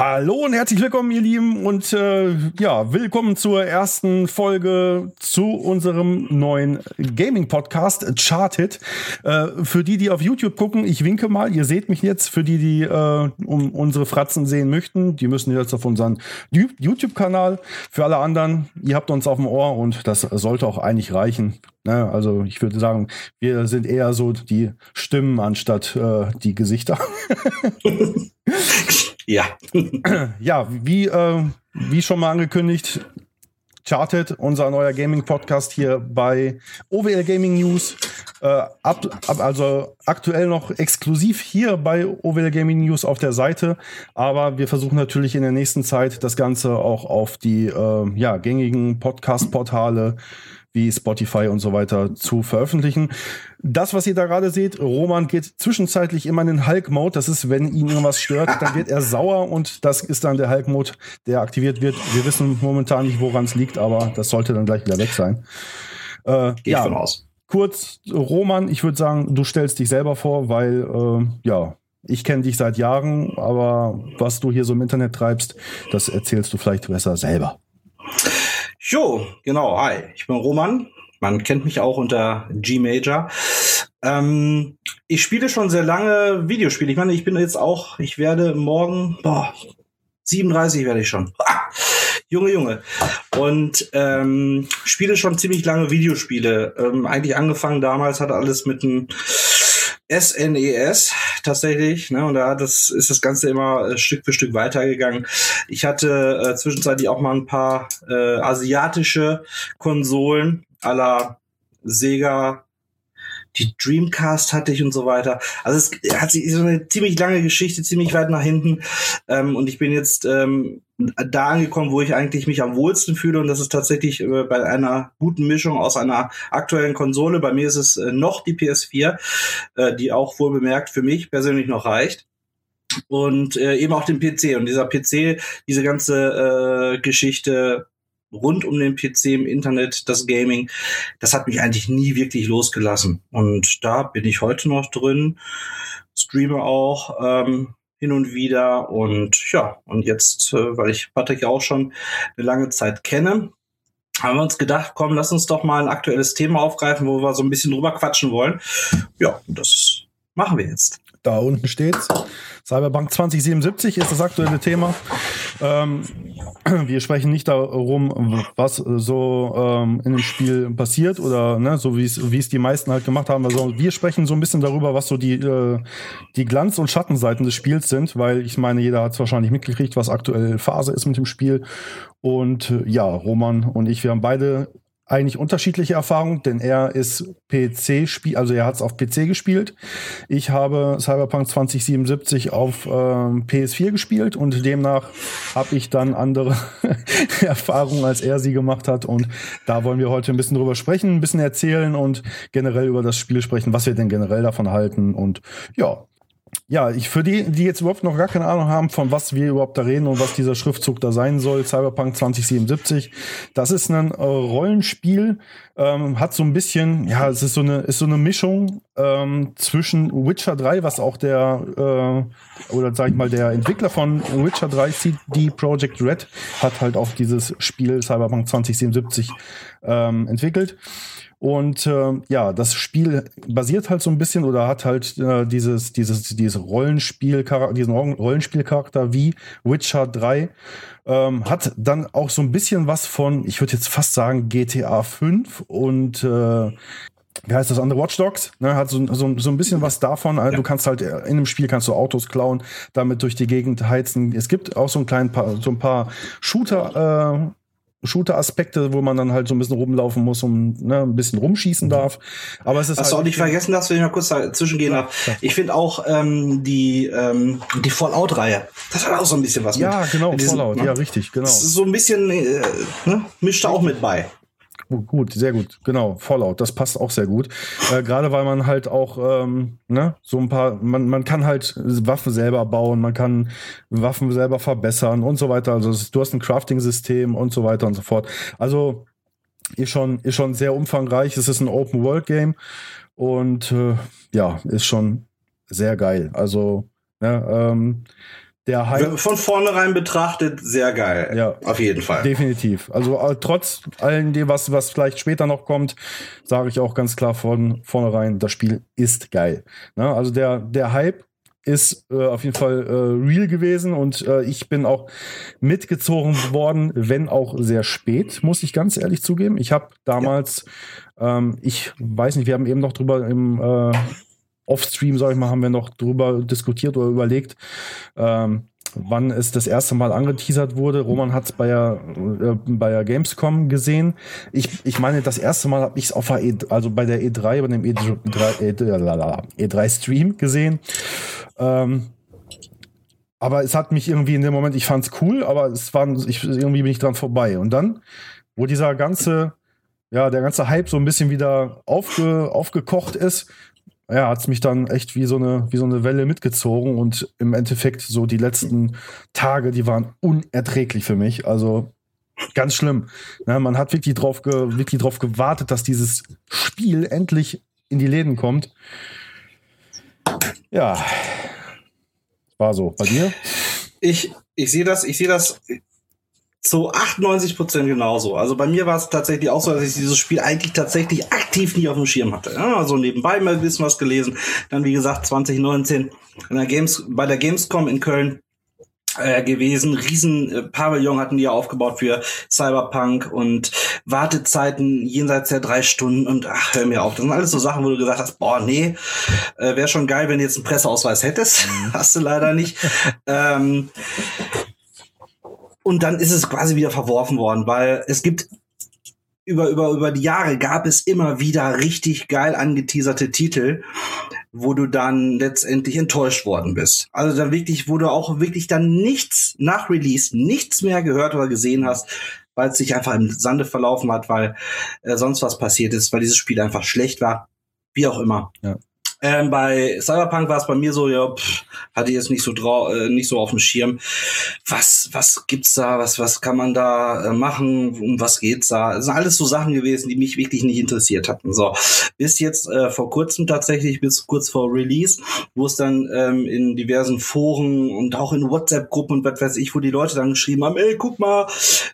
Hallo und herzlich willkommen, ihr Lieben, und äh, ja, willkommen zur ersten Folge zu unserem neuen Gaming-Podcast Charted. Äh, für die, die auf YouTube gucken, ich winke mal, ihr seht mich jetzt. Für die, die äh, um unsere Fratzen sehen möchten, die müssen jetzt auf unseren YouTube-Kanal. Für alle anderen, ihr habt uns auf dem Ohr und das sollte auch eigentlich reichen. Ne? Also ich würde sagen, wir sind eher so die Stimmen anstatt äh, die Gesichter. Ja. ja, wie, äh, wie schon mal angekündigt, Charted, unser neuer Gaming-Podcast hier bei OWL Gaming News. Äh, ab, ab, also aktuell noch exklusiv hier bei OWL Gaming News auf der Seite. Aber wir versuchen natürlich in der nächsten Zeit das Ganze auch auf die äh, ja, gängigen Podcast-Portale wie Spotify und so weiter zu veröffentlichen. Das, was ihr da gerade seht, Roman geht zwischenzeitlich immer in den Hulk-Mode. Das ist, wenn ihn irgendwas stört, dann wird er sauer und das ist dann der Hulk-Mode, der aktiviert wird. Wir wissen momentan nicht, woran es liegt, aber das sollte dann gleich wieder weg sein. Äh, Gehe ja, von aus. Kurz, Roman, ich würde sagen, du stellst dich selber vor, weil, äh, ja, ich kenne dich seit Jahren, aber was du hier so im Internet treibst, das erzählst du vielleicht besser selber. Jo, genau. Hi, ich bin Roman. Man kennt mich auch unter G-Major. Ähm, ich spiele schon sehr lange Videospiele. Ich meine, ich bin jetzt auch, ich werde morgen, boah, 37 werde ich schon. Ah, Junge, Junge. Und ähm, spiele schon ziemlich lange Videospiele. Ähm, eigentlich angefangen damals hat alles mit einem SNES e tatsächlich, ne, und da das, ist das Ganze immer äh, Stück für Stück weitergegangen. Ich hatte äh, zwischenzeitlich auch mal ein paar äh, asiatische Konsolen aller Sega, die Dreamcast hatte ich und so weiter. Also es hat sich so eine ziemlich lange Geschichte, ziemlich weit nach hinten. Ähm, und ich bin jetzt ähm, da angekommen, wo ich eigentlich mich am wohlsten fühle. Und das ist tatsächlich äh, bei einer guten Mischung aus einer aktuellen Konsole. Bei mir ist es äh, noch die PS4, äh, die auch wohl bemerkt für mich persönlich noch reicht und äh, eben auch den PC. Und dieser PC, diese ganze äh, Geschichte rund um den PC im Internet, das Gaming, das hat mich eigentlich nie wirklich losgelassen. Und da bin ich heute noch drin, streame auch ähm, hin und wieder. Und ja, und jetzt, äh, weil ich Patrick ja auch schon eine lange Zeit kenne, haben wir uns gedacht, komm, lass uns doch mal ein aktuelles Thema aufgreifen, wo wir so ein bisschen drüber quatschen wollen. Ja, das machen wir jetzt. Da unten steht's. Cyberpunk 2077 ist das aktuelle Thema. Ähm, wir sprechen nicht darum, was so ähm, in dem Spiel passiert oder ne, so wie es die meisten halt gemacht haben. Also wir sprechen so ein bisschen darüber, was so die, äh, die Glanz- und Schattenseiten des Spiels sind, weil ich meine, jeder hat es wahrscheinlich mitgekriegt, was aktuell Phase ist mit dem Spiel. Und äh, ja, Roman und ich, wir haben beide eigentlich unterschiedliche Erfahrungen, denn er ist PC-Spiel, also er hat es auf PC gespielt. Ich habe Cyberpunk 2077 auf ähm, PS4 gespielt und demnach habe ich dann andere Erfahrungen, als er sie gemacht hat. Und da wollen wir heute ein bisschen drüber sprechen, ein bisschen erzählen und generell über das Spiel sprechen, was wir denn generell davon halten. Und ja, ja, ich für die, die jetzt überhaupt noch gar keine Ahnung haben, von was wir überhaupt da reden und was dieser Schriftzug da sein soll, Cyberpunk 2077, das ist ein äh, Rollenspiel, ähm, hat so ein bisschen, ja, es ist so eine, ist so eine Mischung ähm, zwischen Witcher 3, was auch der, äh, oder sag ich mal, der Entwickler von Witcher 3, CD Projekt Red, hat halt auch dieses Spiel Cyberpunk 2077 ähm, entwickelt. Und äh, ja, das Spiel basiert halt so ein bisschen oder hat halt äh, dieses, dieses, dieses Rollenspiel, diesen Rollenspielcharakter wie Witcher 3. Ähm, hat dann auch so ein bisschen was von, ich würde jetzt fast sagen, GTA 5 und äh, wie heißt das andere? Watch Dogs, ne, hat so, so, so ein bisschen was davon. Also ja. Du kannst halt äh, in einem Spiel kannst du Autos klauen, damit durch die Gegend heizen. Es gibt auch so ein kleinen paar, so ein paar Shooter, äh, Shooter-Aspekte, wo man dann halt so ein bisschen rumlaufen muss und ne, ein bisschen rumschießen mhm. darf. Aber es ist Hast halt du auch nicht vergessen, dass wir mal kurz dazwischen gehen ja, darf. Ich finde auch ähm, die ähm, die Fallout-Reihe. Das hat auch so ein bisschen was. Ja, mit, genau. Mit diesem, Fallout. Ne? Ja, richtig, genau. Das ist so ein bisschen äh, ne, mischt da auch mit bei. Gut, sehr gut. Genau, Fallout, das passt auch sehr gut. Äh, Gerade weil man halt auch, ähm, ne, so ein paar, man, man kann halt Waffen selber bauen, man kann Waffen selber verbessern und so weiter. Also du hast ein Crafting-System und so weiter und so fort. Also ist schon, ist schon sehr umfangreich. Es ist ein Open-World-Game und äh, ja, ist schon sehr geil. Also, ne, ähm, der Hype. Von vornherein betrachtet, sehr geil. Ja. Auf jeden Fall. Definitiv. Also äh, trotz allem dem, was, was vielleicht später noch kommt, sage ich auch ganz klar von vornherein, das Spiel ist geil. Ne? Also der, der Hype ist äh, auf jeden Fall äh, real gewesen und äh, ich bin auch mitgezogen worden, wenn auch sehr spät, muss ich ganz ehrlich zugeben. Ich habe damals, ja. ähm, ich weiß nicht, wir haben eben noch drüber im äh, Offstream, sag ich mal, haben wir noch drüber diskutiert oder überlegt, ähm, wann es das erste Mal angeteasert wurde. Roman hat es bei äh, bei der Gamescom gesehen. Ich, ich meine, das erste Mal habe ich es auf der e, also bei der E3, bei dem E3, E3, E3 Stream gesehen. Ähm, aber es hat mich irgendwie in dem Moment, ich fand es cool, aber es war, ich, irgendwie bin ich dran vorbei. Und dann, wo dieser ganze, ja, der ganze Hype so ein bisschen wieder aufge, aufgekocht ist, ja, hat es mich dann echt wie so, eine, wie so eine Welle mitgezogen und im Endeffekt so die letzten Tage, die waren unerträglich für mich. Also ganz schlimm. Ja, man hat wirklich drauf, ge, wirklich drauf gewartet, dass dieses Spiel endlich in die Läden kommt. Ja, war so. Bei dir? Ich, ich sehe das, ich sehe das zu 98 Prozent genauso. Also bei mir war es tatsächlich auch so, dass ich dieses Spiel eigentlich tatsächlich aktiv nie auf dem Schirm hatte. Ja, also nebenbei mal ein bisschen was gelesen. Dann, wie gesagt, 2019 in der Games, bei der Gamescom in Köln äh, gewesen. Riesen äh, Pavillon hatten die ja aufgebaut für Cyberpunk und Wartezeiten jenseits der drei Stunden und ach, hör mir auf. Das sind alles so Sachen, wo du gesagt hast, boah, nee, äh, wäre schon geil, wenn du jetzt einen Presseausweis hättest. Mhm. Hast du leider nicht. ähm, und dann ist es quasi wieder verworfen worden, weil es gibt über, über, über die Jahre gab es immer wieder richtig geil angeteaserte Titel, wo du dann letztendlich enttäuscht worden bist. Also dann wirklich, wo du auch wirklich dann nichts nach Release, nichts mehr gehört oder gesehen hast, weil es sich einfach im Sande verlaufen hat, weil äh, sonst was passiert ist, weil dieses Spiel einfach schlecht war. Wie auch immer. Ja. Ähm, bei Cyberpunk war es bei mir so, ja, pff, hatte ich jetzt nicht so drau äh, nicht so auf dem Schirm. Was, was gibt's da? Was, was kann man da äh, machen? Um was geht's da? Das sind alles so Sachen gewesen, die mich wirklich nicht interessiert hatten. So, bis jetzt äh, vor kurzem tatsächlich, bis kurz vor Release, wo es dann ähm, in diversen Foren und auch in WhatsApp-Gruppen und was weiß ich, wo die Leute dann geschrieben haben, ey, guck mal,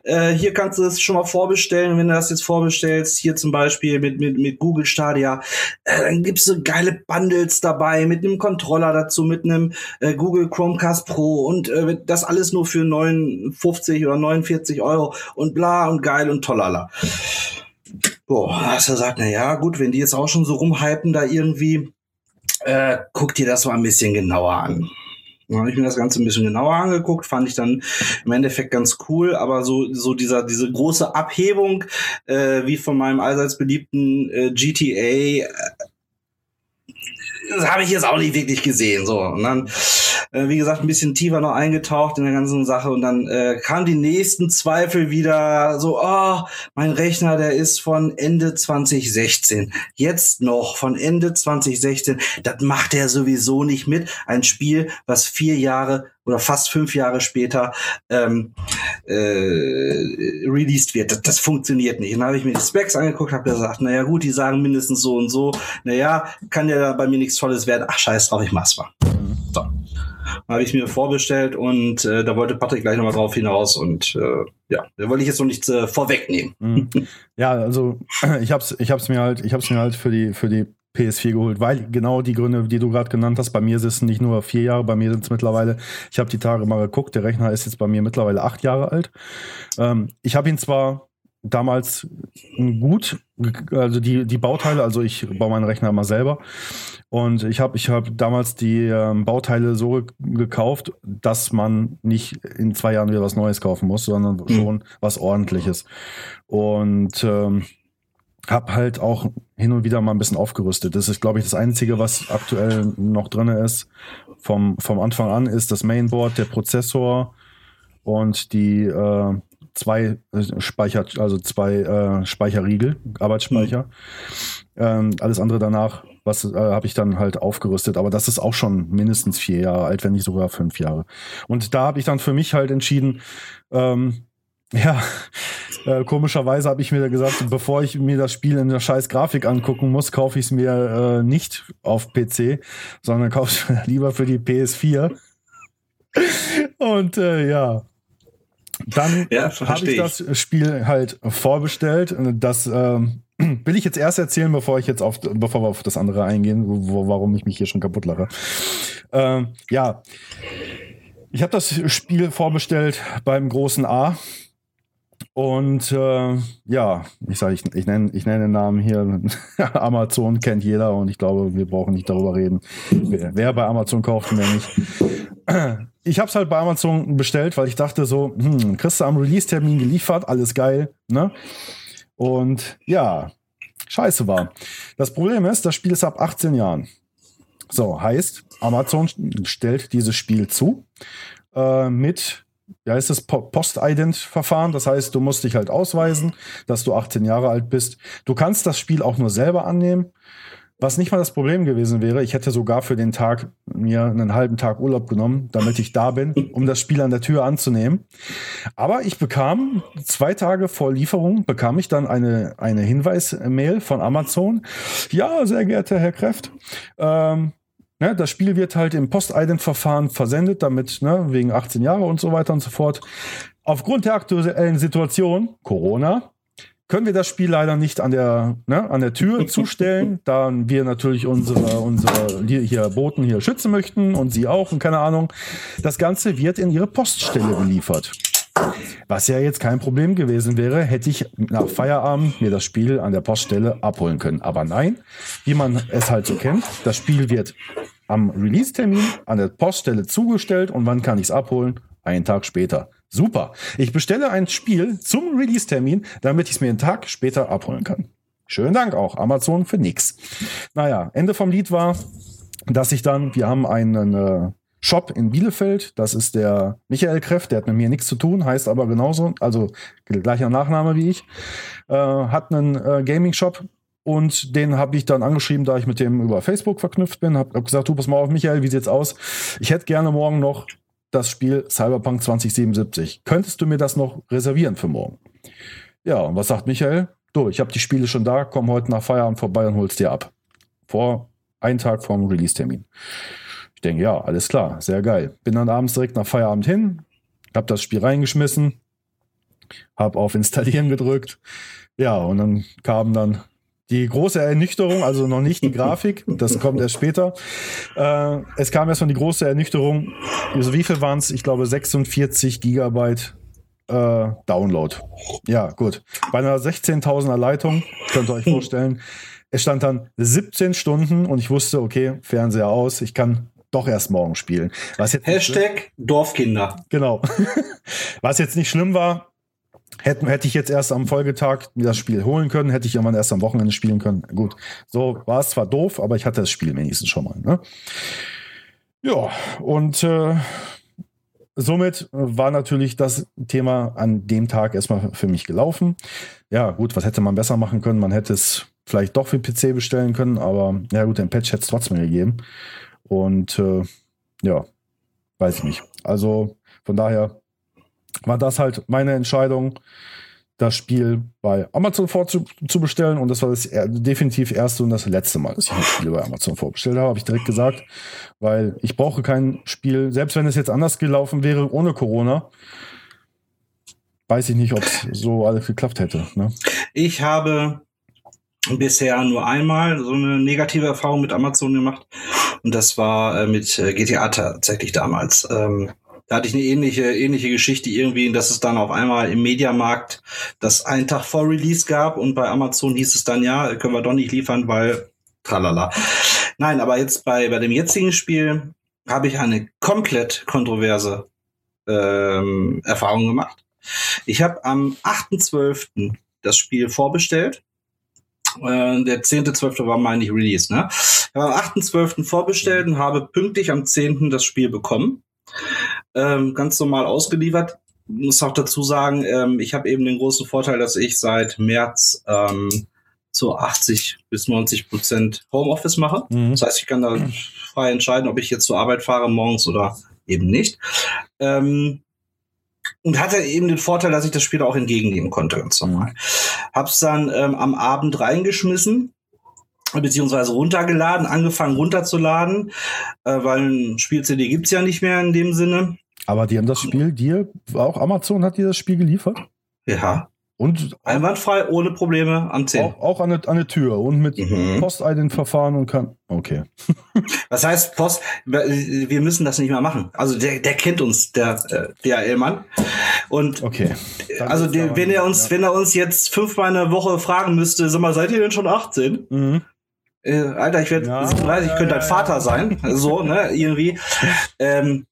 äh, hier kannst du das schon mal vorbestellen. Wenn du das jetzt vorbestellst, hier zum Beispiel mit, mit, mit Google Stadia, äh, dann gibt's so geile Bundles dabei mit einem Controller dazu, mit einem äh, Google Chromecast Pro und äh, das alles nur für 59 oder 49 Euro und bla und geil und tollala. Boah, hast du gesagt, na ja, gut, wenn die jetzt auch schon so rumhypen da irgendwie, äh, guck dir das mal ein bisschen genauer an. Dann habe ich mir das Ganze ein bisschen genauer angeguckt, fand ich dann im Endeffekt ganz cool, aber so, so dieser, diese große Abhebung, äh, wie von meinem allseits beliebten äh, GTA, äh, das habe ich jetzt auch nicht wirklich gesehen. So. Und dann, äh, wie gesagt, ein bisschen tiefer noch eingetaucht in der ganzen Sache und dann äh, kamen die nächsten Zweifel wieder so, oh, mein Rechner, der ist von Ende 2016. Jetzt noch von Ende 2016. Das macht er sowieso nicht mit. Ein Spiel, was vier Jahre oder fast fünf Jahre später ähm, äh, released wird. Das, das funktioniert nicht. Und dann habe ich mir die Specs angeguckt, habe gesagt, naja gut, die sagen mindestens so und so. Naja, kann ja bei mir nichts Tolles werden. Ach scheiß drauf, ich mach's mal. So. Habe ich mir vorbestellt und äh, da wollte Patrick gleich nochmal drauf hinaus und äh, ja, da wollte ich jetzt noch nichts äh, vorwegnehmen. Mhm. Ja, also ich hab's, ich hab's mir halt, ich hab's mir halt für die, für die PS4 geholt, weil genau die Gründe, die du gerade genannt hast, bei mir sind es nicht nur vier Jahre, bei mir sind es mittlerweile, ich habe die Tage mal geguckt, der Rechner ist jetzt bei mir mittlerweile acht Jahre alt. Ähm, ich habe ihn zwar damals gut, also die, die Bauteile, also ich baue meinen Rechner immer selber. Und ich habe ich hab damals die ähm, Bauteile so gekauft, dass man nicht in zwei Jahren wieder was Neues kaufen muss, sondern mhm. schon was ordentliches. Und ähm, habe halt auch hin und wieder mal ein bisschen aufgerüstet. Das ist, glaube ich, das Einzige, was aktuell noch drin ist. Vom, vom Anfang an ist das Mainboard, der Prozessor und die äh, zwei äh, Speicher, also zwei äh, Speicherriegel, Arbeitsspeicher. Mhm. Ähm, alles andere danach, was äh, habe ich dann halt aufgerüstet. Aber das ist auch schon mindestens vier Jahre alt, wenn nicht sogar fünf Jahre. Und da habe ich dann für mich halt entschieden, ähm, ja, äh, komischerweise habe ich mir da gesagt, bevor ich mir das Spiel in der scheiß Grafik angucken muss, kaufe ich es mir äh, nicht auf PC, sondern kaufe es lieber für die PS4. Und äh, ja, dann Ja, habe ich das Spiel halt vorbestellt. Das ähm, will ich jetzt erst erzählen, bevor ich jetzt auf, bevor wir auf das andere eingehen, wo, warum ich mich hier schon kaputt lache. Ähm, ja, ich habe das Spiel vorbestellt beim großen A. Und äh, ja, ich sage, ich, ich nenne ich nenn den Namen hier. Amazon kennt jeder und ich glaube, wir brauchen nicht darüber reden, wer, wer bei Amazon kauft und wer nicht. Ich habe es halt bei Amazon bestellt, weil ich dachte so, hm, kriegst du am Release-Termin geliefert, alles geil, ne? Und ja, scheiße war. Das Problem ist, das Spiel ist ab 18 Jahren. So, heißt, Amazon stellt dieses Spiel zu äh, mit ja, ist das Post-Ident-Verfahren. Das heißt, du musst dich halt ausweisen, dass du 18 Jahre alt bist. Du kannst das Spiel auch nur selber annehmen. Was nicht mal das Problem gewesen wäre, ich hätte sogar für den Tag mir einen halben Tag Urlaub genommen, damit ich da bin, um das Spiel an der Tür anzunehmen. Aber ich bekam zwei Tage vor Lieferung, bekam ich dann eine, eine Hinweismail von Amazon. Ja, sehr geehrter Herr Kreft, ähm, Ne, das Spiel wird halt im Post-Ident-Verfahren versendet, damit, ne, wegen 18 Jahre und so weiter und so fort. Aufgrund der aktuellen Situation, Corona, können wir das Spiel leider nicht an der, ne, an der Tür zustellen, da wir natürlich unsere, unsere hier Boten hier schützen möchten und sie auch und keine Ahnung. Das Ganze wird in ihre Poststelle geliefert. Was ja jetzt kein Problem gewesen wäre, hätte ich nach Feierabend mir das Spiel an der Poststelle abholen können. Aber nein, wie man es halt so kennt, das Spiel wird am Release-Termin an der Poststelle zugestellt und wann kann ich es abholen? Einen Tag später. Super. Ich bestelle ein Spiel zum Release-Termin, damit ich es mir einen Tag später abholen kann. Schönen Dank auch, Amazon für nix. Naja, Ende vom Lied war, dass ich dann, wir haben einen äh, Shop in Bielefeld, das ist der Michael Kreff, der hat mit mir nichts zu tun, heißt aber genauso, also gleicher Nachname wie ich, äh, hat einen äh, Gaming-Shop und den habe ich dann angeschrieben, da ich mit dem über Facebook verknüpft bin. Habe hab gesagt, du pass mal auf, Michael, wie sieht's aus? Ich hätte gerne morgen noch das Spiel Cyberpunk 2077. Könntest du mir das noch reservieren für morgen? Ja, und was sagt Michael? Du, ich habe die Spiele schon da, komm heute nach Feierabend vorbei und hol's dir ab. Vor einen Tag vorm Release-Termin. Ich denke, ja, alles klar, sehr geil. Bin dann abends direkt nach Feierabend hin, habe das Spiel reingeschmissen, habe auf Installieren gedrückt. Ja, und dann kam dann die große Ernüchterung, also noch nicht die Grafik, das kommt erst später. Äh, es kam erstmal die große Ernüchterung. Also wie viel waren es? Ich glaube 46 Gigabyte äh, Download. Ja, gut. Bei einer 16.000er Leitung, könnt ihr euch vorstellen, es stand dann 17 Stunden und ich wusste, okay, Fernseher aus, ich kann doch erst morgen spielen. Was jetzt Hashtag Dorfkinder. Genau. Was jetzt nicht schlimm war, Hätte, hätte ich jetzt erst am Folgetag mir das Spiel holen können, hätte ich irgendwann erst am Wochenende spielen können. Gut, so war es zwar doof, aber ich hatte das Spiel wenigstens schon mal. Ne? Ja, und äh, somit war natürlich das Thema an dem Tag erstmal für mich gelaufen. Ja, gut, was hätte man besser machen können? Man hätte es vielleicht doch für PC bestellen können, aber ja gut, den Patch hätte es trotzdem gegeben. Und äh, ja, weiß ich nicht. Also von daher war das halt meine Entscheidung, das Spiel bei Amazon vorzubestellen. Und das war das definitiv erste und das letzte Mal, dass ich ein Spiel bei Amazon vorbestellt habe, habe ich direkt gesagt, weil ich brauche kein Spiel, selbst wenn es jetzt anders gelaufen wäre ohne Corona, weiß ich nicht, ob es so alles geklappt hätte. Ne? Ich habe bisher nur einmal so eine negative Erfahrung mit Amazon gemacht. Und das war äh, mit äh, GTA tatsächlich damals. Ähm, da hatte ich eine ähnliche, ähnliche Geschichte irgendwie, dass es dann auf einmal im Mediamarkt das einen Tag vor Release gab und bei Amazon hieß es dann, ja, können wir doch nicht liefern, weil tralala. Nein, aber jetzt bei, bei dem jetzigen Spiel habe ich eine komplett kontroverse ähm, Erfahrung gemacht. Ich habe am 8.12. das Spiel vorbestellt. Äh, der 10.12. war, meine ich, Release. Ne? Ich habe am 8.12. vorbestellt und habe pünktlich am 10. das Spiel bekommen ähm, ganz normal ausgeliefert. Muss auch dazu sagen, ähm, ich habe eben den großen Vorteil, dass ich seit März ähm, zu 80 bis 90 Prozent Homeoffice mache. Mhm. Das heißt, ich kann da frei entscheiden, ob ich jetzt zur Arbeit fahre morgens oder eben nicht. Ähm, und hatte eben den Vorteil, dass ich das Spiel auch entgegennehmen konnte, ganz normal. Hab's dann ähm, am Abend reingeschmissen, beziehungsweise runtergeladen, angefangen runterzuladen, äh, weil ein Spiel-CD gibt's ja nicht mehr in dem Sinne. Aber die haben das Spiel dir, auch Amazon hat dir das Spiel geliefert? Ja. Und Einwandfrei, ohne Probleme am 10. auch, auch an eine, an eine Tür und mit Mhm. Postident-Verfahren und kann. Okay. Was heißt Post? Wir müssen das nicht mehr machen. Also der, der kennt uns, der äh, DHL-Mann. Und Okay. Dann also der, aber- wenn er uns, ja. wenn er uns jetzt fünfmal in der Woche fragen müsste, sag mal, seid ihr denn schon 18? Mhm. Äh, Alter, ich werde Ja, 37, ich könnte dein ja, Vater sein. So, ne, irgendwie. Ähm,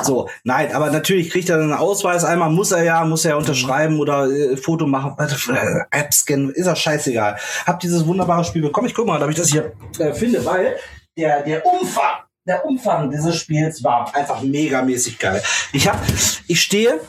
so, nein, aber natürlich kriegt er einen Ausweis einmal, muss er ja, muss er ja unterschreiben oder äh, Foto machen, äh, App scannen, ist er scheißegal. Hab dieses wunderbare Spiel bekommen. Ich guck mal, ob ich das hier äh, finde, weil der, der Umfang, der Umfang dieses Spiels war einfach megamäßig geil. Ich hab, ich stehe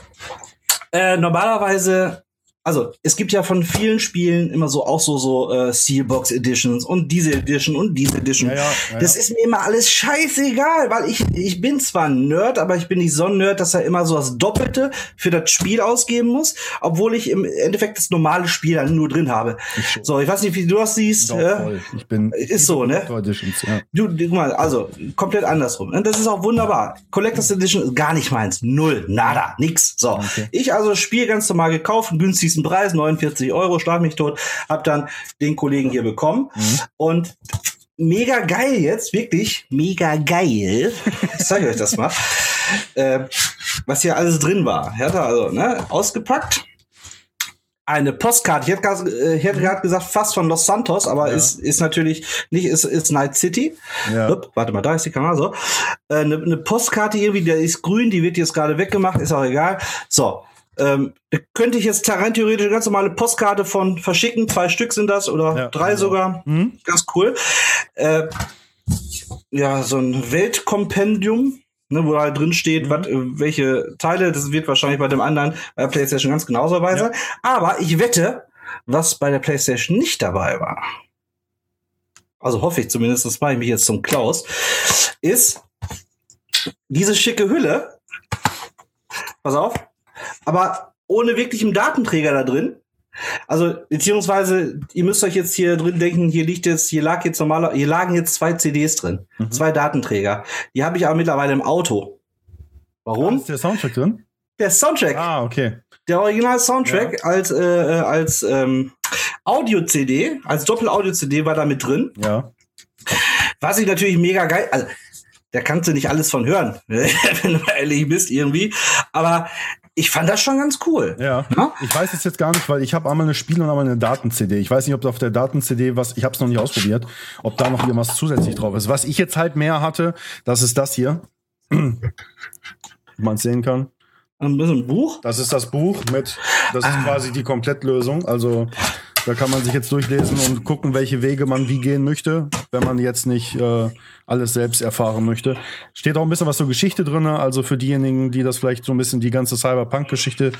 äh, normalerweise also es gibt ja von vielen Spielen immer so auch so so äh, Steelbox Editions und diese Edition und diese Edition. Ja, ja, ja, Das ist mir immer alles scheißegal, weil ich ich bin zwar ein Nerd, aber ich bin nicht so ein Nerd, dass er immer so das Doppelte für das Spiel ausgeben muss, obwohl ich im Endeffekt das normale Spiel dann nur drin habe. Ich. So, ich weiß nicht, wie du das siehst. Doch, äh? Ich bin. Ist so, ne? Editions, ja. Du, du, guck mal, also komplett andersrum. Und das ist auch wunderbar. Collectors Edition ist gar nicht meins. Null, nada, nix. So. Okay. Ich also Spiel ganz normal gekauft, einen günstigsten Preis, 49 Euro, schlag mich tot, hab dann den Kollegen hier bekommen. Mhm. Und mega geil jetzt, wirklich mega geil. Ich zeige euch das mal. Äh, was hier alles drin war. Er hat also, ne, ausgepackt. Eine Postkarte. Ich hätte gerade äh, gerade gesagt, fast von Los Santos, aber Ja. ist, ist natürlich nicht, ist, ist Night City. Ja. Upp, warte mal, da ist die Kamera so. Äh, Eine ne Postkarte irgendwie, der ist grün, die wird jetzt gerade weggemacht, ist auch egal. So. Ähm, könnte ich jetzt rein theoretisch eine ganz normale Postkarte von verschicken. Zwei Stück sind das oder Ja, drei genau. sogar. Mhm. Ganz cool. Äh, ja, so ein Weltkompendium, ne, wo halt drin Mhm. steht, wat, äh, welche Teile. Das wird wahrscheinlich bei dem anderen bei PlayStation ganz genauso dabei sein. Aber ich wette, was bei der PlayStation nicht dabei war. Also hoffe ich zumindest, das mache ich mich jetzt zum Klaus, ist diese schicke Hülle. Pass auf. Aber ohne wirklichen Datenträger da drin. Also, beziehungsweise, ihr müsst euch jetzt hier drin denken, hier liegt jetzt, hier lag jetzt normaler, hier lagen jetzt zwei CDs drin. Mhm. Zwei Datenträger. Die habe ich aber mittlerweile im Auto. Warum? Ist der Soundtrack drin? Der Soundtrack. Ah, okay. Der Original-Soundtrack als, äh, äh, als ähm, Audio-CD, als Doppel-Audio-CD war da mit drin. Ja. Was ich natürlich mega geil, also da kannst du nicht alles von hören, wenn du mal ehrlich bist irgendwie. Aber ich fand das schon ganz cool. Ja. Ja? Ich weiß es jetzt gar nicht, weil ich habe einmal eine Spiel- und einmal eine Daten-CD. Ich weiß nicht, ob da auf der Daten-CD was, ich habe es noch nicht ausprobiert, ob da noch irgendwas zusätzlich drauf ist. Was ich jetzt halt mehr hatte, das ist das hier. Wie man es sehen kann. Ein bisschen Buch. Das ist das Buch mit, das ist Ah. quasi die Komplettlösung. Also da kann man sich jetzt durchlesen und gucken, welche Wege man wie gehen möchte, wenn man jetzt nicht äh, alles selbst erfahren möchte. Steht auch ein bisschen was zur Geschichte drin, also für diejenigen, die das vielleicht so ein bisschen die ganze Cyberpunk-Geschichte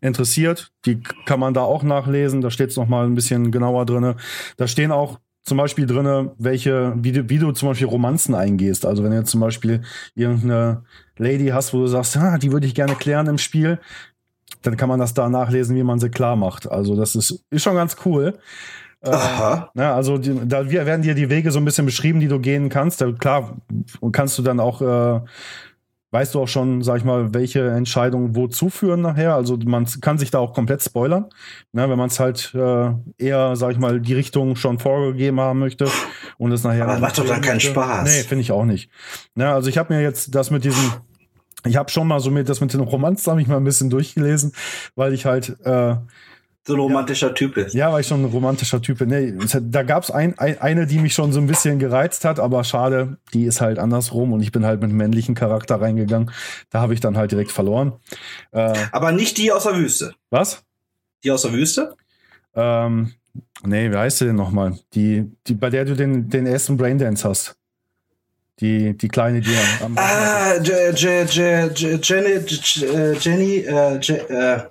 interessiert, die kann man da auch nachlesen. Da steht es nochmal ein bisschen genauer drin. Da stehen auch zum Beispiel drinne, welche, wie du, wie du zum Beispiel Romanzen eingehst. Also wenn du jetzt zum Beispiel irgendeine Lady hast, wo du sagst, ah, die würde ich gerne klären im Spiel, dann kann man das da nachlesen, wie man sie klar macht. Also das ist, ist schon ganz cool. Äh, Aha. ja, also die, da wir- werden dir die Wege so ein bisschen beschrieben, die du gehen kannst. Da, klar, kannst du dann auch, äh, weißt du auch schon, sag ich mal, welche Entscheidungen wo zuführen nachher. Also man kann sich da auch komplett spoilern, ne, wenn man es halt äh, eher, sag ich mal, die Richtung schon vorgegeben haben möchte und es nachher. Aber macht doch dann keinen. Spaß. Nee, finde ich auch nicht. Ja, also ich habe mir jetzt das mit diesem ich habe schon mal so mit das mit den Romanzen habe ich mal ein bisschen durchgelesen, weil ich halt äh, So ein romantischer Typ ist. ja, weil ich schon ein romantischer Typ bin. Nee, es da gab's ein, ein, eine, die mich schon so ein bisschen gereizt hat, aber schade, die ist halt andersrum und ich bin halt mit männlichen Charakter reingegangen. Da habe ich dann halt direkt verloren. Äh, Aber nicht die aus der Wüste. was? Die aus der Wüste? Ähm, nee, wie heißt sie denn nochmal? Die, die, bei der du den, den ersten Braindance hast. Die, die kleine, die am Ah, Je- Je- Je- Je- Jenny, Je- Jenny, Je-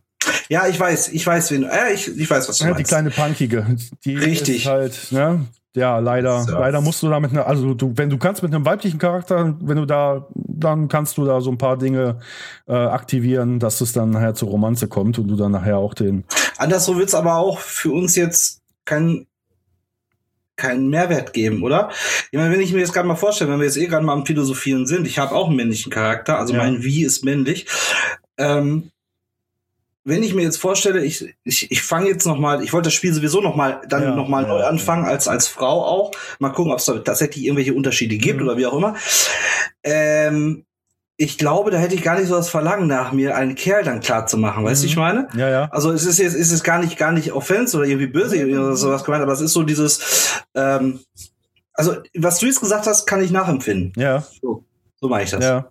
ja, ich weiß, ich weiß, wen, äh, ich, ich weiß, was du Ja, die meinst. kleine Punkige. Die Richtig. Halt, ne? Ja, leider, So. leider musst du da mit einer, also du, wenn du kannst mit einem weiblichen Charakter, wenn du da, dann kannst du da so ein paar Dinge äh, aktivieren, dass es dann nachher zur Romanze kommt und du dann nachher auch den. Anderswo wird's aber auch für uns jetzt kein, keinen Mehrwert geben, oder? Ich meine, wenn ich mir jetzt gerade mal vorstelle, wenn wir jetzt eh gerade mal am Philosophieren sind, ich habe auch einen männlichen Charakter, also Ja. mein Wie ist männlich. Ähm, wenn ich mir jetzt vorstelle, ich, ich, ich fange jetzt noch mal, ich wollte das Spiel sowieso noch mal, dann Ja, noch mal ja, neu anfangen, als, als Frau auch. Mal gucken, ob es da tatsächlich irgendwelche Unterschiede gibt Mhm. oder wie auch immer. Ähm, ich glaube, da hätte ich gar nicht so das Verlangen nach mir, einen Kerl dann klar zu machen. Weißt du, Mhm. ich meine? Ja, ja. Also es ist jetzt, es ist gar nicht, gar nicht offense oder irgendwie böse oder sowas gemeint, aber es ist so dieses, ähm, also was du jetzt gesagt hast, kann ich nachempfinden. Ja, So, so mache ich das. ja.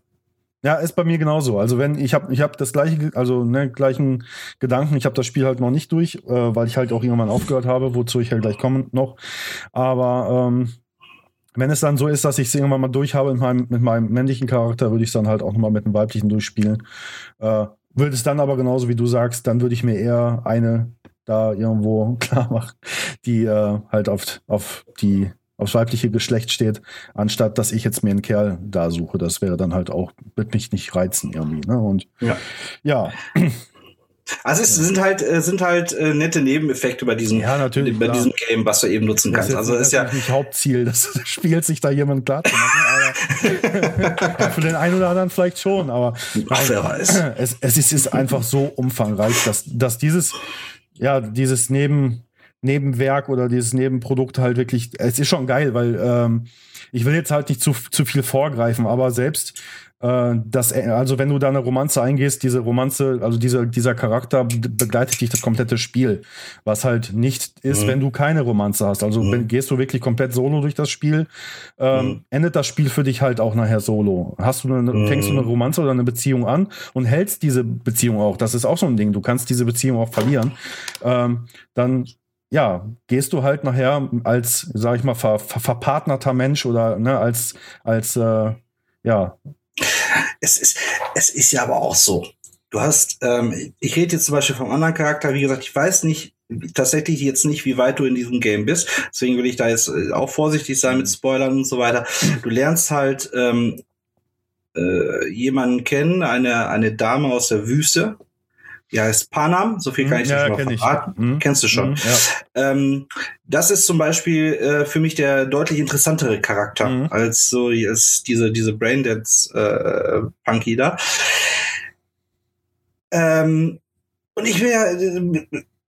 Ja, ist bei mir genauso. Also wenn ich habe ich habe das gleiche, also ne, gleichen Gedanken. Ich habe das Spiel halt noch nicht durch, äh, weil ich halt auch irgendwann aufgehört habe, wozu ich halt gleich komme noch. Aber ähm, wenn es dann so ist, dass ich es irgendwann mal durch habe mit meinem, mit meinem männlichen Charakter, würde ich es dann halt auch nochmal mit dem weiblichen durchspielen. Äh, würde es dann aber genauso wie du sagst, dann würde ich mir eher eine da irgendwo klar machen, die äh, halt auf, auf die aufs weibliche Geschlecht steht, anstatt dass ich jetzt mir einen Kerl da suche. Das wäre dann halt auch, wird mich nicht reizen irgendwie. Ne? Und Ja. ja, Also es sind halt, äh, sind halt äh, nette Nebeneffekte bei diesem, ja, natürlich. bei klar. diesem Game, was du eben nutzen Das kannst. Also ist ja, nicht Hauptziel des Spiels, sich da jemand klar zu machen. Aber ja, für den einen oder anderen vielleicht schon, aber Ach, wer weiß. es, es ist, ist einfach so umfangreich, dass, dass dieses, ja, dieses Neben, Nebenwerk oder dieses Nebenprodukt halt wirklich, es ist schon geil, weil ähm, ich will jetzt halt nicht zu, zu viel vorgreifen, aber selbst äh, das, also wenn du da eine Romanze eingehst, diese Romanze, also dieser, dieser Charakter be- begleitet dich das komplette Spiel, was halt nicht ist, Mhm. wenn du keine Romanze hast. Also Mhm. wenn, gehst du wirklich komplett solo durch das Spiel, ähm, Mhm. endet das Spiel für dich halt auch nachher solo. Hast du eine, Mhm. fängst du eine Romanze oder eine Beziehung an und hältst diese Beziehung auch, das ist auch so ein Ding, du kannst diese Beziehung auch verlieren, ähm, dann ja, gehst du halt nachher als, sag ich mal, ver, ver, verpartnerter Mensch oder ne, als, als äh, ja, es ist, es ist ja aber auch so. Du hast, ähm, ich rede jetzt zum Beispiel vom anderen Charakter, wie gesagt, ich weiß nicht, tatsächlich jetzt nicht, wie weit du in diesem Game bist. Deswegen will ich da jetzt äh, auch vorsichtig sein mit Spoilern und so weiter. Du lernst halt ähm, äh, jemanden kennen, eine, eine Dame aus der Wüste. Die heißt Panam, so viel kann ich dir ja, mal kenn ich. verraten. Mhm. Kennst du schon. Mhm, ja. Ähm, das ist zum Beispiel äh, für mich der deutlich interessantere Charakter Mhm. als so als diese diese Braindance äh, Punky da. Ähm, und ich will ja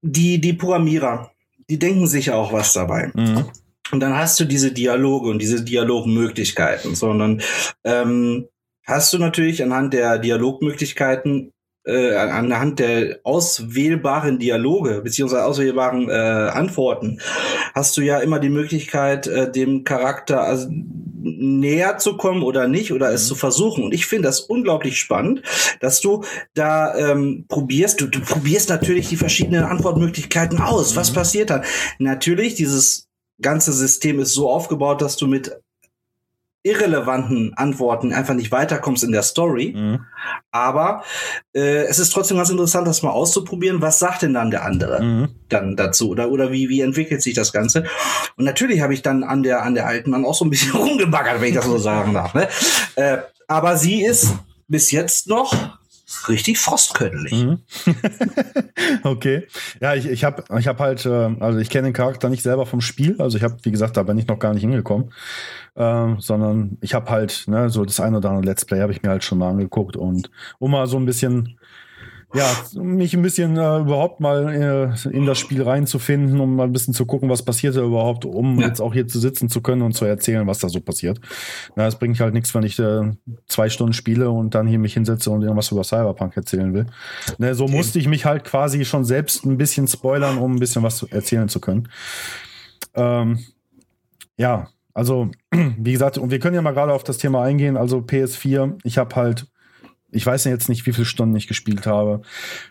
die die Programmierer, die denken sich ja auch was dabei. Mhm. Und dann hast du diese Dialoge und diese Dialogmöglichkeiten, sondern ähm, hast du natürlich anhand der Dialogmöglichkeiten, äh, anhand der auswählbaren Dialoge beziehungsweise auswählbaren äh, Antworten, hast du ja immer die Möglichkeit, äh, dem Charakter also näher zu kommen oder nicht oder es Mhm. zu versuchen. Und ich finde das unglaublich spannend, dass du da ähm, probierst. Du, du probierst natürlich die verschiedenen Antwortmöglichkeiten aus. Was Mhm. passiert dann? Natürlich, dieses ganze System ist so aufgebaut, dass du mit irrelevanten Antworten einfach nicht weiterkommst in der Story. Mhm. Aber äh, es ist trotzdem ganz interessant, das mal auszuprobieren. Was sagt denn dann der andere Mhm. dann dazu? Oder, oder wie, wie entwickelt sich das Ganze? Und natürlich habe ich dann an der, an der alten dann auch so ein bisschen rumgebaggert, wenn ich das so sagen darf. Ne? Äh, aber sie ist bis jetzt noch richtig frostködelig. Mhm. okay. Ja, ich, ich habe ich hab halt, äh, also ich kenne den Charakter nicht selber vom Spiel. Also ich habe, wie gesagt, da bin ich noch gar nicht hingekommen. Ähm, sondern ich habe halt, ne, so das eine oder andere Let's Play habe ich mir halt schon mal angeguckt und um mal so ein bisschen, ja, mich ein bisschen äh, überhaupt mal äh, in das Spiel reinzufinden, um mal ein bisschen zu gucken, was passiert da überhaupt, um Ja. jetzt auch hier zu sitzen zu können und zu erzählen, was da so passiert. Na, es bringt halt nichts, wenn ich äh, zwei Stunden spiele und dann hier mich hinsetze und irgendwas über Cyberpunk erzählen will. Ne, so musste ich mich halt quasi schon selbst ein bisschen spoilern, um ein bisschen was erzählen zu können. Ähm, ja, also, wie gesagt, und wir können ja mal gerade auf das Thema eingehen. Also PS4, ich habe halt, ich weiß jetzt nicht, wie viele Stunden ich gespielt habe.